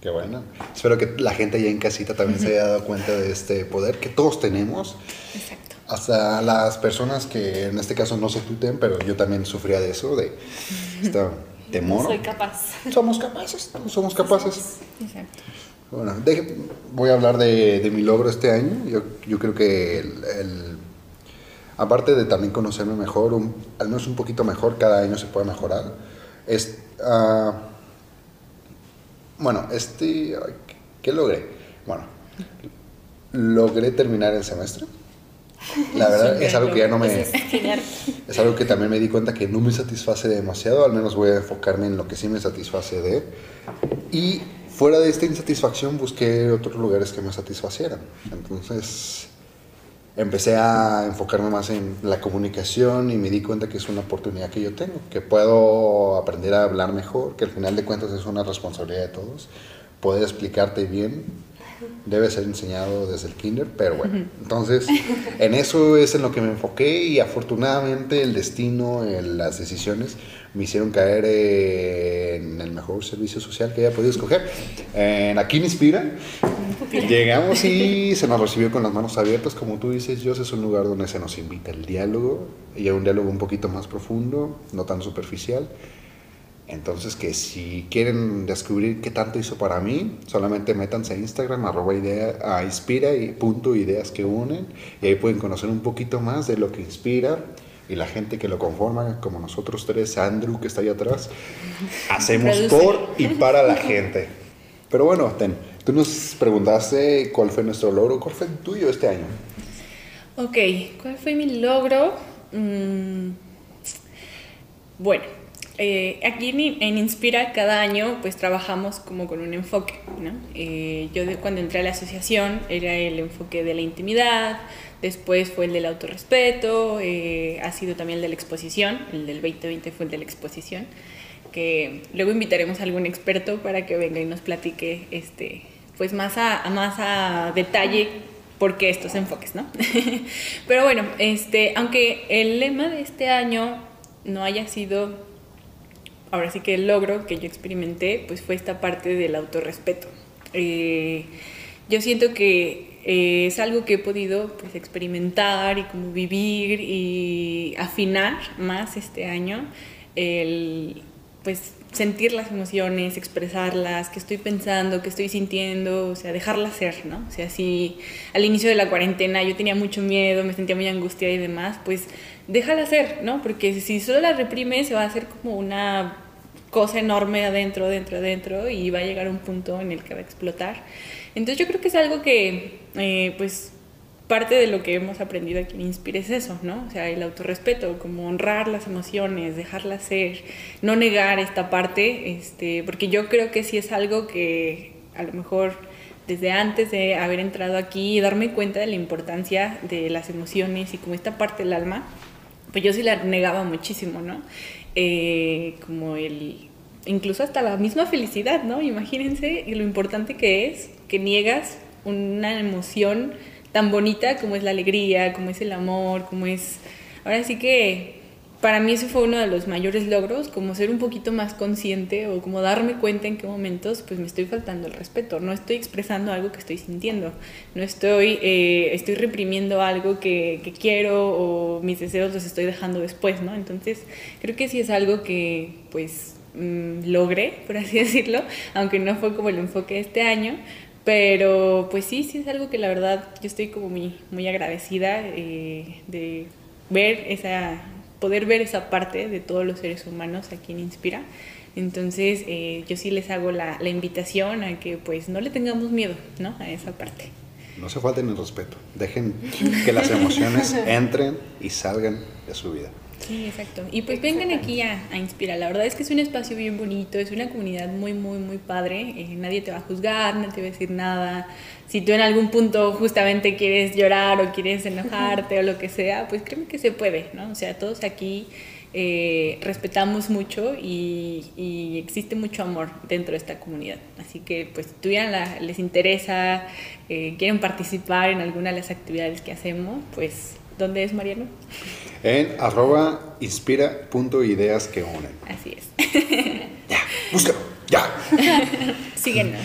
Qué bueno. Espero que la gente allá en casita también se haya dado cuenta de este poder que todos tenemos. Exacto. Hasta las personas que en este caso no se tuten, pero yo también sufría de eso, de este temor. Soy capaz. Somos capaces, somos capaces. Exacto. Bueno, deje- voy a hablar de, de mi logro este año. Yo, yo creo que el, el- aparte de también conocerme mejor, un- al menos un poquito mejor, cada año se puede mejorar, es ah, bueno, este, ¿qué logré? Bueno, logré terminar el semestre. La verdad es algo que ya no me... Es. Es algo que también me di cuenta que no me satisface demasiado, al menos voy a enfocarme en lo que sí me satisface de. Y fuera de esta insatisfacción busqué otros lugares que me satisfacieran. Entonces empecé a enfocarme más en la comunicación y me di cuenta que es una oportunidad que yo tengo, que puedo aprender a hablar mejor, que al final de cuentas es una responsabilidad de todos, poder explicarte bien debe ser enseñado desde el kinder, pero bueno. Entonces, en eso es en lo que me enfoqué y afortunadamente el destino, el- las decisiones me hicieron caer en el mejor servicio social que haya podido escoger. En Aquí me inspira. Llegamos y se nos recibió con las manos abiertas, como tú dices, Dios es un lugar donde se nos invita al diálogo y a un diálogo un poquito más profundo, no tan superficial. Entonces, que si quieren descubrir qué tanto hizo para mí, solamente métanse a Instagram, arroba idea, a inspira y punto ideas que unen, y ahí pueden conocer un poquito más de lo que inspira y la gente que lo conforma, como nosotros tres, Andrew que está ahí atrás, hacemos Produce. por y para la gente. Pero bueno, Ten, tú nos preguntaste cuál fue nuestro logro, cuál fue el tuyo este año. Ok, ¿cuál fue mi logro? Mm, bueno, eh, aquí en, en Inspira cada año pues trabajamos como con un enfoque, ¿no? Eh, yo de- cuando entré a la asociación era el enfoque de la intimidad, después fue el del autorrespeto, eh, ha sido también el de la exposición, el del 2020 fue el de la exposición, que luego invitaremos a algún experto para que venga y nos platique este, pues más a, a más a detalle por qué estos enfoques, ¿no? Pero bueno, este, aunque el lema de este año no haya sido, ahora sí que el logro que yo experimenté, pues fue esta parte del autorrespeto. Eh, yo siento que eh, es algo que he podido pues, experimentar y como vivir y afinar más este año, el pues sentir las emociones, expresarlas, qué estoy pensando, qué estoy sintiendo, o sea, dejarlas ser, ¿no? O sea, si al inicio de la cuarentena yo tenía mucho miedo, me sentía muy angustiada y demás, pues déjala ser, ¿no? Porque si solo la reprimes se va a hacer como una cosa enorme adentro, adentro, adentro y va a llegar un punto en el que va a explotar. Entonces yo creo que es algo que, eh, pues, parte de lo que hemos aprendido aquí en Inspire es eso, ¿no? O sea, el autorrespeto, como honrar las emociones, dejarlas ser, no negar esta parte, este, porque yo creo que sí es algo que a lo mejor desde antes de haber entrado aquí y darme cuenta de la importancia de las emociones y como esta parte del alma, pues yo sí la negaba muchísimo, ¿no? Eh, como el, incluso hasta la misma felicidad, ¿no? Imagínense lo importante que es que niegas una emoción tan bonita como es la alegría, como es el amor, como es... Ahora sí que para mí eso fue uno de los mayores logros, como ser un poquito más consciente o como darme cuenta en qué momentos pues me estoy faltando el respeto, no estoy expresando algo que estoy sintiendo, no estoy, eh, estoy reprimiendo algo que, que quiero o mis deseos los estoy dejando después, ¿no? Entonces creo que sí es algo que pues mm, logré, por así decirlo, aunque no fue como el enfoque de este año, pero pues sí, sí es algo que la verdad yo estoy como muy, muy agradecida eh, de ver esa, poder ver esa parte de todos los seres humanos aquí en Inspira. Entonces eh, yo sí les hago la, la invitación a que pues no le tengamos miedo, ¿no? A esa parte. No se falten el respeto. Dejen que las emociones entren y salgan de su vida. Sí, exacto. Y pues vengan aquí a, a Inspira. La verdad es que es un espacio bien bonito, es una comunidad muy, muy, muy padre. Eh, nadie te va a juzgar, nadie te va a decir nada. Si tú en algún punto justamente quieres llorar o quieres enojarte o lo que sea, pues créeme que se puede, ¿no? O sea, todos aquí eh, respetamos mucho y, y existe mucho amor dentro de esta comunidad. Así que, pues, si tuvieran la- les interesa, eh, quieren participar en alguna de las actividades que hacemos, pues, ¿dónde es Mariano? En arroba inspira.ideas que unen. Así es. Ya, búscalo, ya. Síguenos.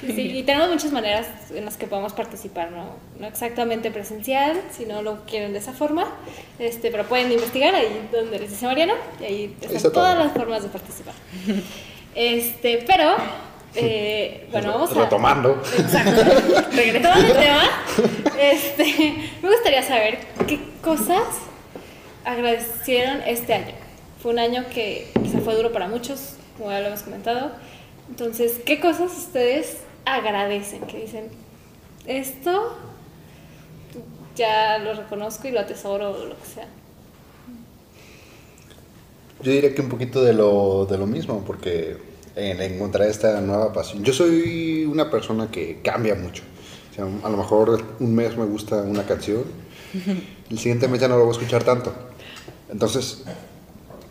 Sí, y tenemos muchas maneras en las que podemos participar, ¿no? No exactamente presencial, si no lo quieren de esa forma, este, pero pueden investigar ahí donde les dice Mariano, y ahí están está todas las formas de participar. Este, pero, eh, bueno, vamos a... Retomando. Exacto. Regresando al tema, este, me gustaría saber qué cosas agradecieron este año. Fue un año que sea, fue duro para muchos, como ya lo hemos comentado. Entonces, ¿qué cosas ustedes agradecen? Que dicen, esto ya lo reconozco y lo atesoro o lo que sea. Yo diría que un poquito de lo, de lo mismo, porque en encontrar esta nueva pasión. Yo soy una persona que cambia mucho. O sea, a lo mejor un mes me gusta una canción, el siguiente mes ya no lo voy a escuchar tanto. Entonces,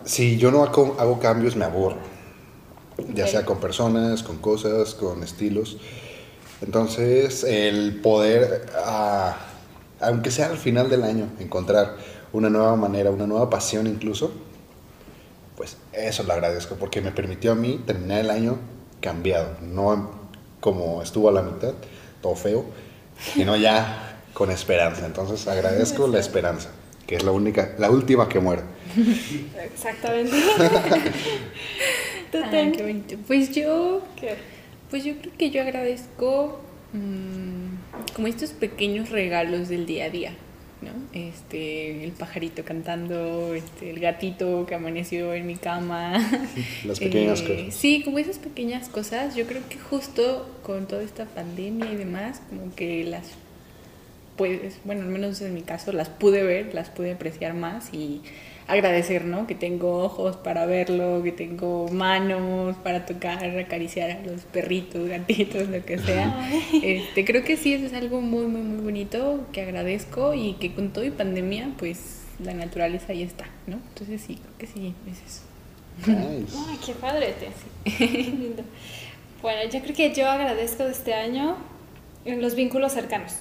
si yo no hago, hago cambios, me aburro. Ya sea con personas, con cosas, con estilos. Entonces, el poder, ah, aunque sea al final del año, encontrar una nueva manera, una nueva pasión incluso, pues eso lo agradezco porque me permitió a mí terminar el año cambiado, no como estuvo a la mitad, todo feo, sino ya con esperanza. Entonces agradezco la esperanza, que es la única, la última que muere. Exactamente. Bonito. Pues yo, ¿Qué? pues yo creo que yo agradezco mm, como estos pequeños regalos del día a día, ¿no? Este, el pajarito cantando, este, el gatito que amaneció en mi cama. Las pequeñas Eh, cosas. Sí, como esas pequeñas cosas, yo creo que justo con toda esta pandemia y demás, como que las puedes, bueno, al menos en mi caso, las pude ver, las pude apreciar más y agradecer, ¿no? Que tengo ojos para verlo, que tengo manos para tocar, acariciar a los perritos, gatitos, lo que sea. Este, creo que sí, eso es algo muy, muy, muy bonito que agradezco y que con todo y pandemia, pues la naturaleza ahí está, ¿no? Entonces sí, creo que sí, es eso. Nice. Ay, qué padre, Te. Lindo. Bueno, yo creo que yo agradezco de este año los vínculos cercanos.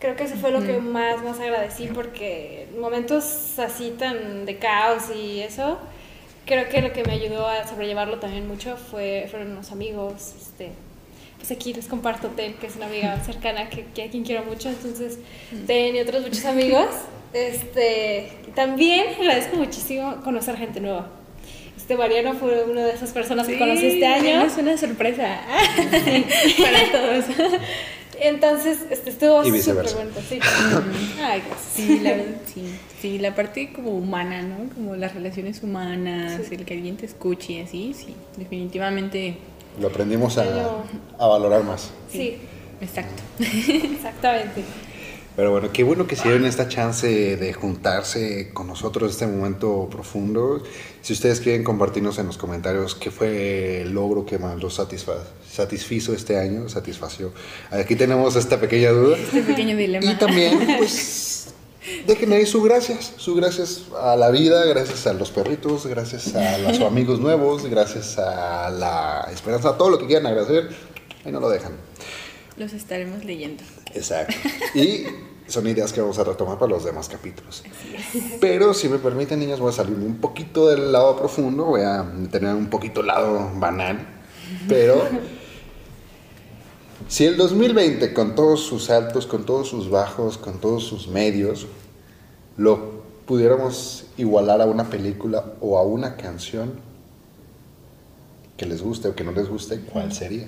Creo que eso fue lo que más, más agradecí porque en momentos así tan de caos y eso, creo que lo que me ayudó a sobrellevarlo también mucho fue, fueron unos amigos, este, pues aquí les comparto Ten, que es una amiga cercana que, que a quien quiero mucho, entonces Ten y otros muchos amigos. Este, también agradezco muchísimo conocer gente nueva. Este Mariano fue una de esas personas que conocí este año. Es una sorpresa para todos. Entonces, este, estuvo Y súper viceversa. bonito, sí. Ay. Sí, la verdad, sí. Sí, la parte como humana, ¿no? Como las relaciones humanas, Sí. el que alguien te escuche y así, sí, definitivamente, Lo aprendimos a, a valorar más. Sí, exacto. exactamente. Pero bueno, qué bueno que se dieron esta chance de juntarse con nosotros este momento profundo. Si ustedes quieren compartirnos en los comentarios qué fue el logro que más los satisfizo este año, satisfació. Aquí tenemos esta pequeña duda. Este pequeño dilema. Y también, pues, dejen ahí su gracias. Su gracias a la vida, gracias a los perritos, gracias a los amigos nuevos, gracias a la esperanza, a todo lo que quieran agradecer. Ahí no lo dejan. Los estaremos leyendo. Exacto. Y son ideas que vamos a retomar para los demás capítulos. Pero si me permiten, niños, voy a salirme un poquito del lado profundo, voy a tener un poquito el lado banal. Pero si el 2020, con todos sus altos, con todos sus bajos, con todos sus medios, lo pudiéramos igualar a una película o a una canción que les guste o que no les guste, ¿cuál sería?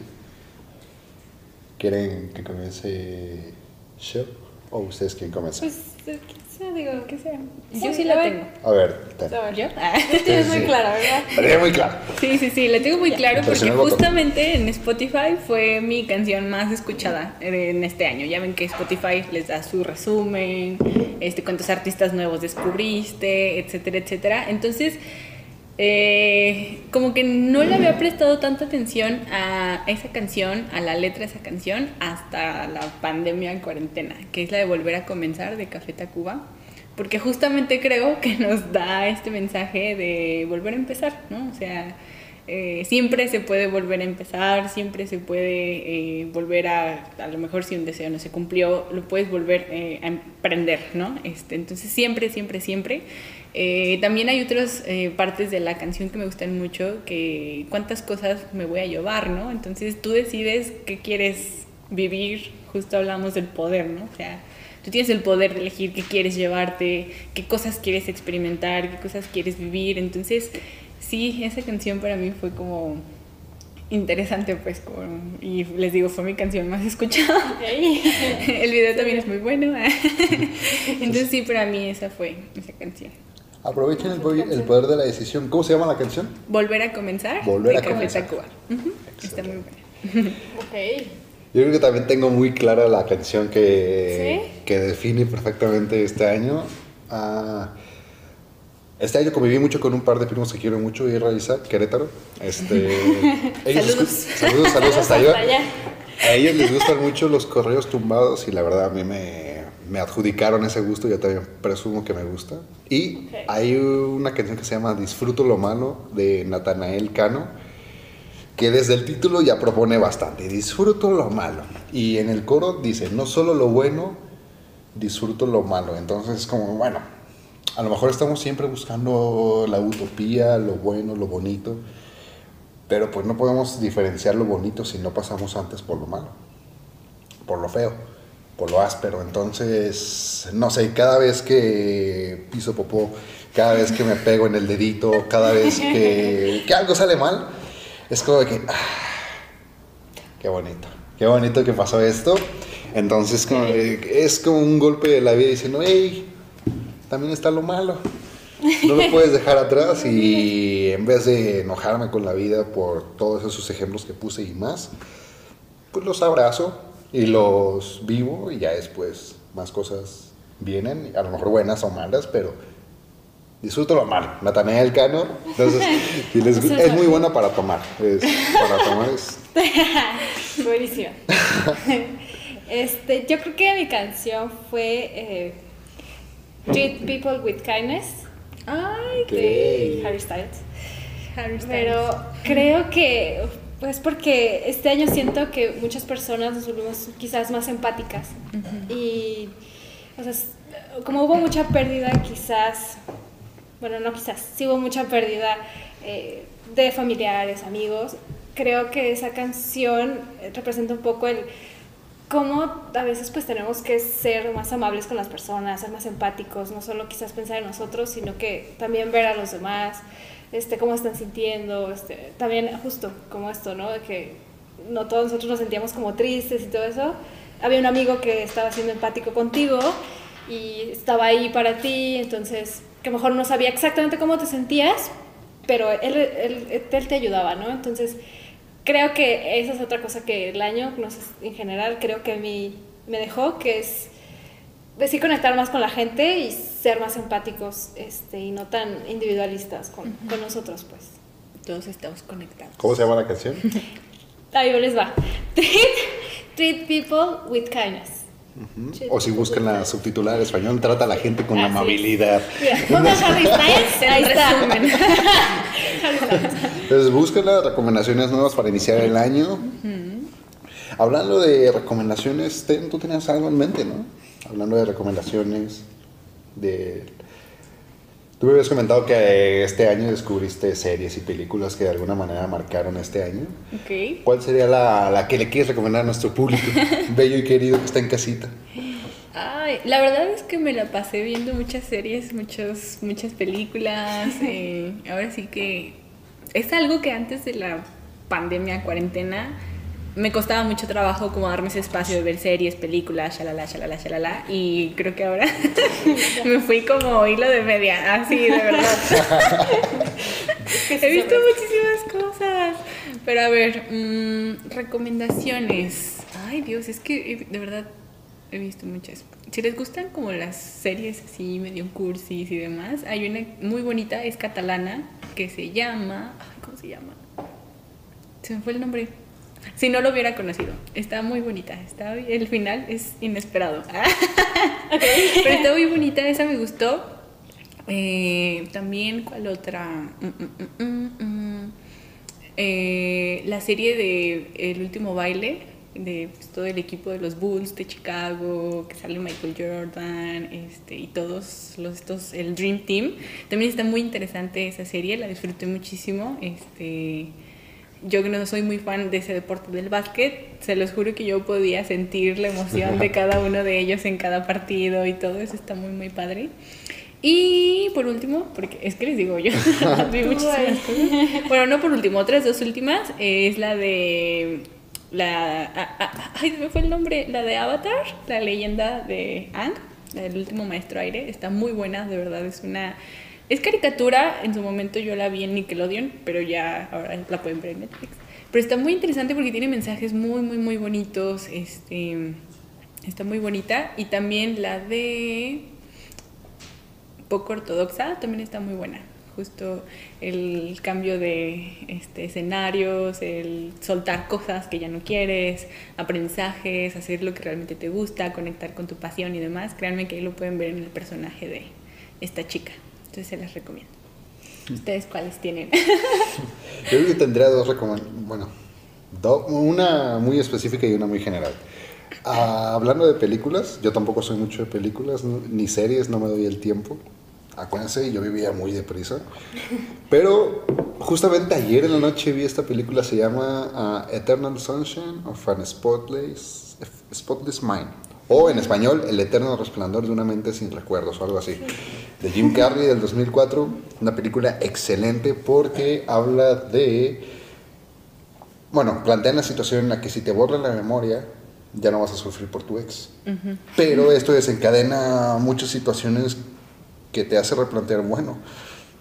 ¿Quieren que comience Show? ¿O ustedes quieren comenzar? Pues, eh. Digo, ¿Qué sea? Sí, Yo sí la tengo. A ver, ten. A ver. ¿Yo? Ah. Tienes muy Sí. clara, ¿verdad? Parecía muy claro. Sí, sí, sí, la tengo muy claro porque justamente en Spotify fue mi canción más escuchada en este año. Ya ven que Spotify les da su resumen, este, cuántos artistas nuevos descubriste, etcétera, etcétera. Entonces, eh, como que no le había prestado tanta atención a esa canción, a la letra de esa canción, hasta la pandemia en cuarentena, que es la de Volver a Comenzar de Café Tacuba. Porque justamente creo que nos da este mensaje de volver a empezar, ¿no? O sea, eh, siempre se puede volver a empezar, siempre se puede eh, volver a, a lo mejor si un deseo no se cumplió, lo puedes volver eh, a emprender, ¿no? Este, entonces siempre, siempre, siempre. Eh, también hay otras eh, partes de la canción que me gustan mucho, que cuántas cosas me voy a llevar, ¿no? Entonces tú decides qué quieres vivir, justo hablamos del poder, ¿no? O sea, tú tienes el poder de elegir qué quieres llevarte, qué cosas quieres experimentar, qué cosas quieres vivir, entonces sí, esa canción para mí fue como interesante, pues, como- y les digo, fue mi canción más escuchada. El video también es muy bueno. Entonces sí, para mí esa fue esa canción. Aprovechen el, el poder de la decisión. ¿Cómo se llama la canción? Volver a comenzar. Volver de a Café comenzar. Tacuba. Ujú, Está muy buena. Ok. Yo creo que también tengo muy clara la canción que, ¿Sí? que define perfectamente este año. Ah, este año conviví mucho con un par de primos que quiero mucho, y Isaac, Querétaro. Este, ellos Saludos. saludos, saludos. Hasta allá. A ellos les gustan mucho los correos tumbados y la verdad a mí me, me adjudicaron ese gusto, yo también presumo que me gusta. Y hay una canción que se llama Disfruto lo malo de Natanael Cano, que desde el título ya propone bastante, disfruto lo malo. Y en el coro dice, no solo lo bueno, disfruto lo malo. Entonces es como, bueno, a lo mejor estamos siempre buscando la utopía, lo bueno, lo bonito. Pero pues no podemos diferenciar lo bonito si no pasamos antes por lo malo, por lo feo, por lo áspero. Entonces, no sé, cada vez que piso popó, cada vez que me pego en el dedito, cada vez que, que algo sale mal, es como de que, ah, qué bonito, qué bonito que pasó esto. Entonces, como, es como un golpe de la vida diciendo, hey, también está lo malo. No lo puedes dejar atrás y en vez de enojarme con la vida por todos esos ejemplos que puse y más, pues los abrazo y los vivo y ya después más cosas vienen, a lo mejor buenas o malas, pero disfruto lo malo. Natanael Cano, entonces si les es muy buena para tomar, es- para tomar es Buenísimo. este, yo creo que mi canción fue eh, Treat People with Kindness Ay, de Harry Styles. Harry Styles. Pero creo que, pues porque este año siento que muchas personas nos volvimos quizás más empáticas. Y, o sea, como hubo mucha pérdida, quizás, bueno, no quizás, sí hubo mucha pérdida eh, de familiares, amigos, creo que esa canción representa un poco el cómo a veces pues tenemos que ser más amables con las personas, ser más empáticos, no solo quizás pensar en nosotros, sino que también ver a los demás, este, cómo están sintiendo, este, también justo como esto, ¿no? De que no todos nosotros nos sentíamos como tristes y todo eso. Había un amigo que estaba siendo empático contigo y estaba ahí para ti, entonces que mejor no sabía exactamente cómo te sentías, pero él, él, él te ayudaba, ¿no? Entonces creo que esa es otra cosa que el año, no sé, en general, creo que a mí me dejó, que es sí conectar más con la gente y ser más empáticos este, y no tan individualistas con, con nosotros, pues. Todos estamos conectados. ¿Cómo se llama la canción? Ahí les va. Treat, treat people with kindness. O si buscan la subtitular en español, trata a la gente con es. amabilidad. Mira, pongan Harry Styles, ahí está. Harry Styles. Entonces busquen las recomendaciones nuevas para iniciar el año. Hablando de recomendaciones, ten- tú tenías algo en mente, ¿no? Hablando de recomendaciones, de... Tú me habías comentado que este año descubriste series y películas que de alguna manera marcaron este año. ¿Cuál sería la, la que le quieres recomendar a nuestro público, bello y querido que está en casita? Ay, la verdad es que me la pasé viendo muchas series, muchos, muchas películas. eh, ahora sí que es algo que antes de la pandemia, cuarentena, me costaba mucho trabajo como darme ese espacio de ver series, películas, shalala, shalala, shalala. Y creo que ahora me fui como hilo de media, así, de verdad. He visto muchísimas cosas. Pero a ver, mm, recomendaciones. Ay, Dios, es que de verdad he visto muchas. Si les gustan como las series así, medio cursis y demás, hay una muy bonita, es catalana, que se llama. Ay, ¿Cómo se llama? Se me fue el nombre. Si no lo hubiera conocido. Está muy bonita. Está, el final es inesperado. Pero está muy bonita, esa me gustó. Eh, también, ¿cuál otra? Mm, mm, mm, mm, mm. Eh, la serie de El último baile, de pues, todo el equipo de los Bulls de Chicago, que sale Michael Jordan, este, y todos los estos, el Dream Team. También está muy interesante esa serie, la disfruté muchísimo. Este, yo que no soy muy fan de ese deporte del básquet, se los juro que yo podía sentir la emoción de cada uno de ellos en cada partido y todo eso está muy, muy padre. Y por último, porque es que les digo yo, vi muchísimas cosas. Bueno, no por último, otras dos últimas, es la de la ah, ah, ay, se me fue el nombre, la de Avatar, la leyenda de Ang, la del último maestro aire, está muy buena, de verdad, es una Es caricatura, en su momento yo la vi en Nickelodeon, pero ya ahora la pueden ver en Netflix. Pero está muy interesante porque tiene mensajes muy, muy, muy bonitos. Este, está muy bonita. Y también la de poco ortodoxa también está muy buena. Justo el cambio de este, escenarios, el soltar cosas que ya no quieres, aprendizajes, hacer lo que realmente te gusta, conectar con tu pasión y demás. Créanme que ahí lo pueden ver en el personaje de esta chica. Entonces se las recomiendo. ¿Ustedes cuáles tienen? Yo creo que tendría dos recomendaciones. Bueno, una muy específica y una muy general. Ah, hablando de películas, yo tampoco soy mucho de películas ni series, no me doy el tiempo. Acuérdense, yo vivía muy deprisa. Pero justamente ayer en la noche vi esta película, se llama ah, Eternal Sunshine of an Spotless, Spotless Mind. O en español, El eterno resplandor de una mente sin recuerdos o algo así. De Jim Carrey del 2004. Una película excelente porque habla de... Bueno, plantea una situación en la que si te borran la memoria, ya no vas a sufrir por tu ex. Pero esto desencadena muchas situaciones que te hace replantear, bueno,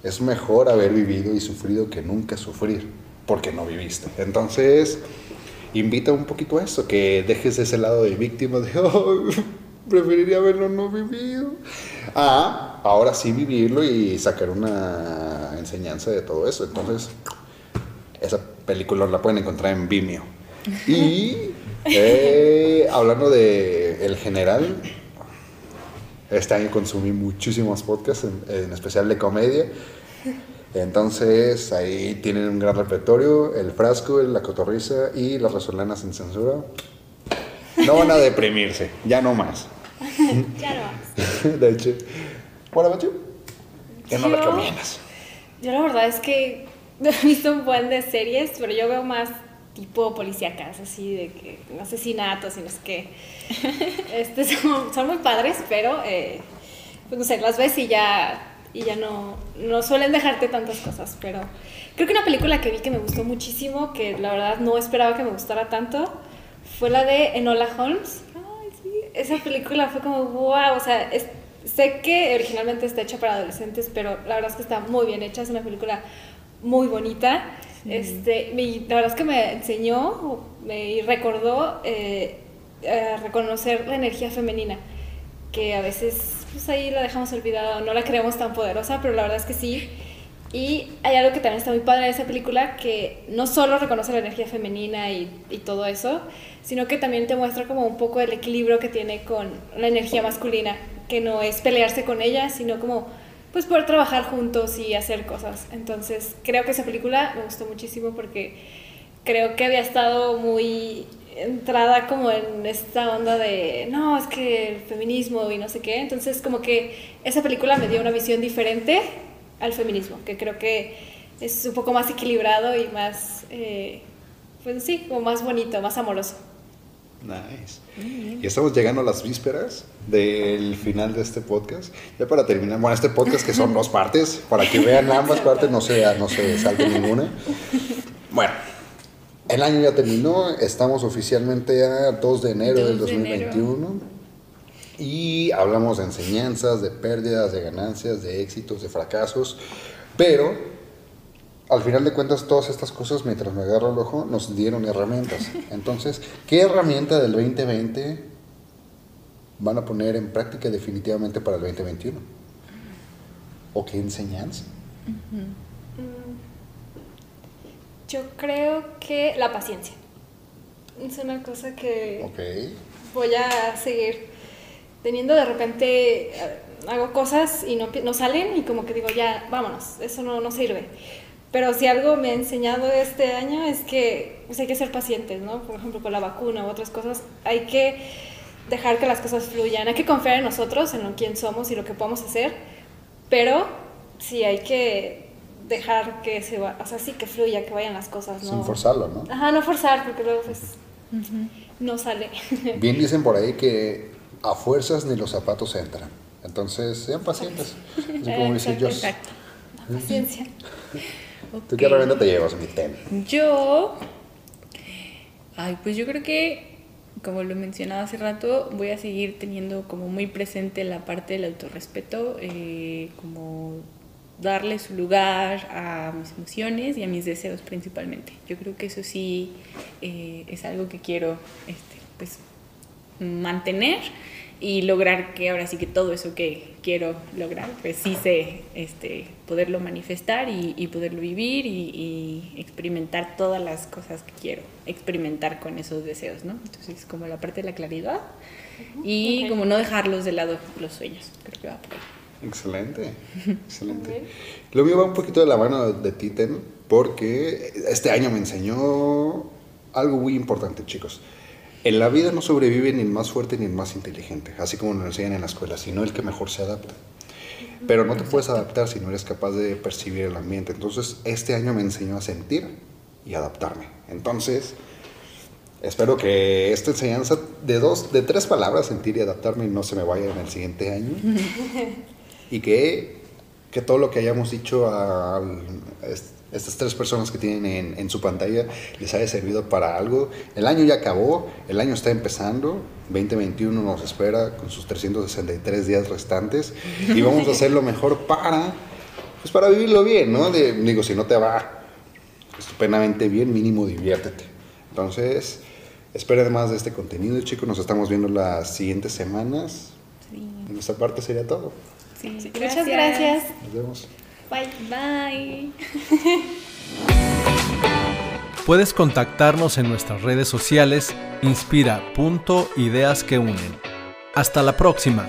es mejor haber vivido y sufrido que nunca sufrir, porque no viviste. Entonces, invita un poquito a eso, que dejes ese lado de víctima de, oh, preferiría haberlo no vivido, a ahora sí vivirlo y sacar una enseñanza de todo eso. Entonces, esa película la pueden encontrar en Vimeo. Y eh, hablando de el general, este año consumí muchísimos podcasts, en, especial de comedia. Entonces ahí tienen un gran repertorio, el frasco, la cotorriza y las resolanas sin censura. No van a deprimirse, ya no más. ya no más. De hecho, bueno, ¿qué no recomiendas? Yo la verdad es que he visto un buen de series, pero yo veo más tipo policíacas, así de que asesinatos y no sé qué. Este, son, muy padres, pero eh, pues no sé, las ves y ya, y ya no, no suelen dejarte tantas cosas. Pero creo que una película que vi que me gustó muchísimo, que la verdad no esperaba que me gustara tanto, fue la de Enola Holmes. Ay, sí. Esa película fue como, wow, o sea, sé que originalmente está hecha para adolescentes, pero la verdad es que está muy bien hecha, es una película muy bonita. Este, la verdad es que me enseñó me recordó eh, reconocer la energía femenina, que a veces pues ahí la dejamos olvidada no la creemos tan poderosa, pero la verdad es que sí. Y hay algo que también está muy padre de esa película, que no solo reconoce la energía femenina y, y, todo eso, sino que también te muestra como un poco el equilibrio que tiene con la energía masculina, que no es pelearse con ella, sino como pues poder trabajar juntos y hacer cosas. Entonces creo que esa película me gustó muchísimo porque creo que había estado muy entrada como en esta onda de, no, es que el feminismo y no sé qué. Entonces como que esa película me dio una visión diferente al feminismo, que creo que es un poco más equilibrado y más, eh, pues sí, como más bonito, más amoroso. Nice. Y estamos llegando a las vísperas del final de este podcast. Ya para terminar, bueno, este podcast que son dos partes, para que vean ambas partes, no se, no se salte ninguna. Bueno, el año ya terminó, estamos oficialmente a 2 de enero del 2021 y hablamos de enseñanzas, de pérdidas, de ganancias, de éxitos, de fracasos, pero al final de cuentas todas estas cosas, mientras me agarro el ojo, nos dieron herramientas. Entonces, ¿qué herramienta del 2020 van a poner en práctica definitivamente para el 2021? ¿O qué enseñanza? Yo creo que la paciencia. Es una cosa que voy a seguir teniendo de repente eh, hago cosas y no, no, salen y como que digo ya vámonos eso no, no sirve pero si algo me ha enseñado este año es que pues, hay que ser pacientes, ¿no? Por ejemplo, con la vacuna u otras cosas, hay que dejar que las cosas fluyan, hay que confiar en nosotros, en lo quién somos y lo que podemos hacer, pero sí hay que dejar que se va, o sea, sí que fluya, que vayan las cosas, ¿no? Sin forzarlo, ¿no? Ajá, no forzar, porque luego pues no sale. Bien dicen por ahí que a fuerzas ni los zapatos entran. Entonces, sean pacientes. Así como dice Exacto. paciencia. ¿Tú qué herramienta te llevas, mi tema? Yo. Ay, pues yo creo que, como lo mencionaba hace rato, voy a seguir teniendo como muy presente la parte del autorrespeto, eh, como darle su lugar a mis emociones y a mis deseos principalmente. Yo creo que eso sí eh, es algo que quiero este, pues, mantener y lograr que ahora sí que todo eso que quiero lograr, pues sí sé este, poderlo manifestar y, poderlo vivir y, experimentar todas las cosas que quiero experimentar con esos deseos, ¿no? Entonces, como la parte de la claridad y como no dejarlos de lado los sueños, creo que va por ahí. Excelente, excelente. Lo mío va un poquito de la mano de Titen, porque este año me enseñó algo muy importante, chicos. En la vida no sobrevive ni el más fuerte ni el más inteligente, así como nos enseñan en la escuela, sino el que mejor se adapta. Pero no te puedes adaptar si no eres capaz de percibir el ambiente. Entonces, este año me enseñó a sentir y adaptarme. Entonces, espero que esta enseñanza de dos, de tres palabras, sentir y adaptarme, no se me vaya en el siguiente año. y que, que todo lo que hayamos dicho a, estas tres personas que tienen en, su pantalla les haya servido para algo. El año ya acabó, el año está empezando, 2021 nos espera con sus 363 días restantes y vamos a hacer lo mejor para, pues para vivirlo bien, ¿no? digo, si no te va estupendamente bien, mínimo diviértete. Entonces, esperen más de este contenido, chicos. Nos estamos viendo las siguientes semanas. Sí. En nuestra parte sería todo. Muchas gracias. Nos vemos. Bye. Bye. Puedes contactarnos en nuestras redes sociales inspira.ideas que unen. Hasta la próxima.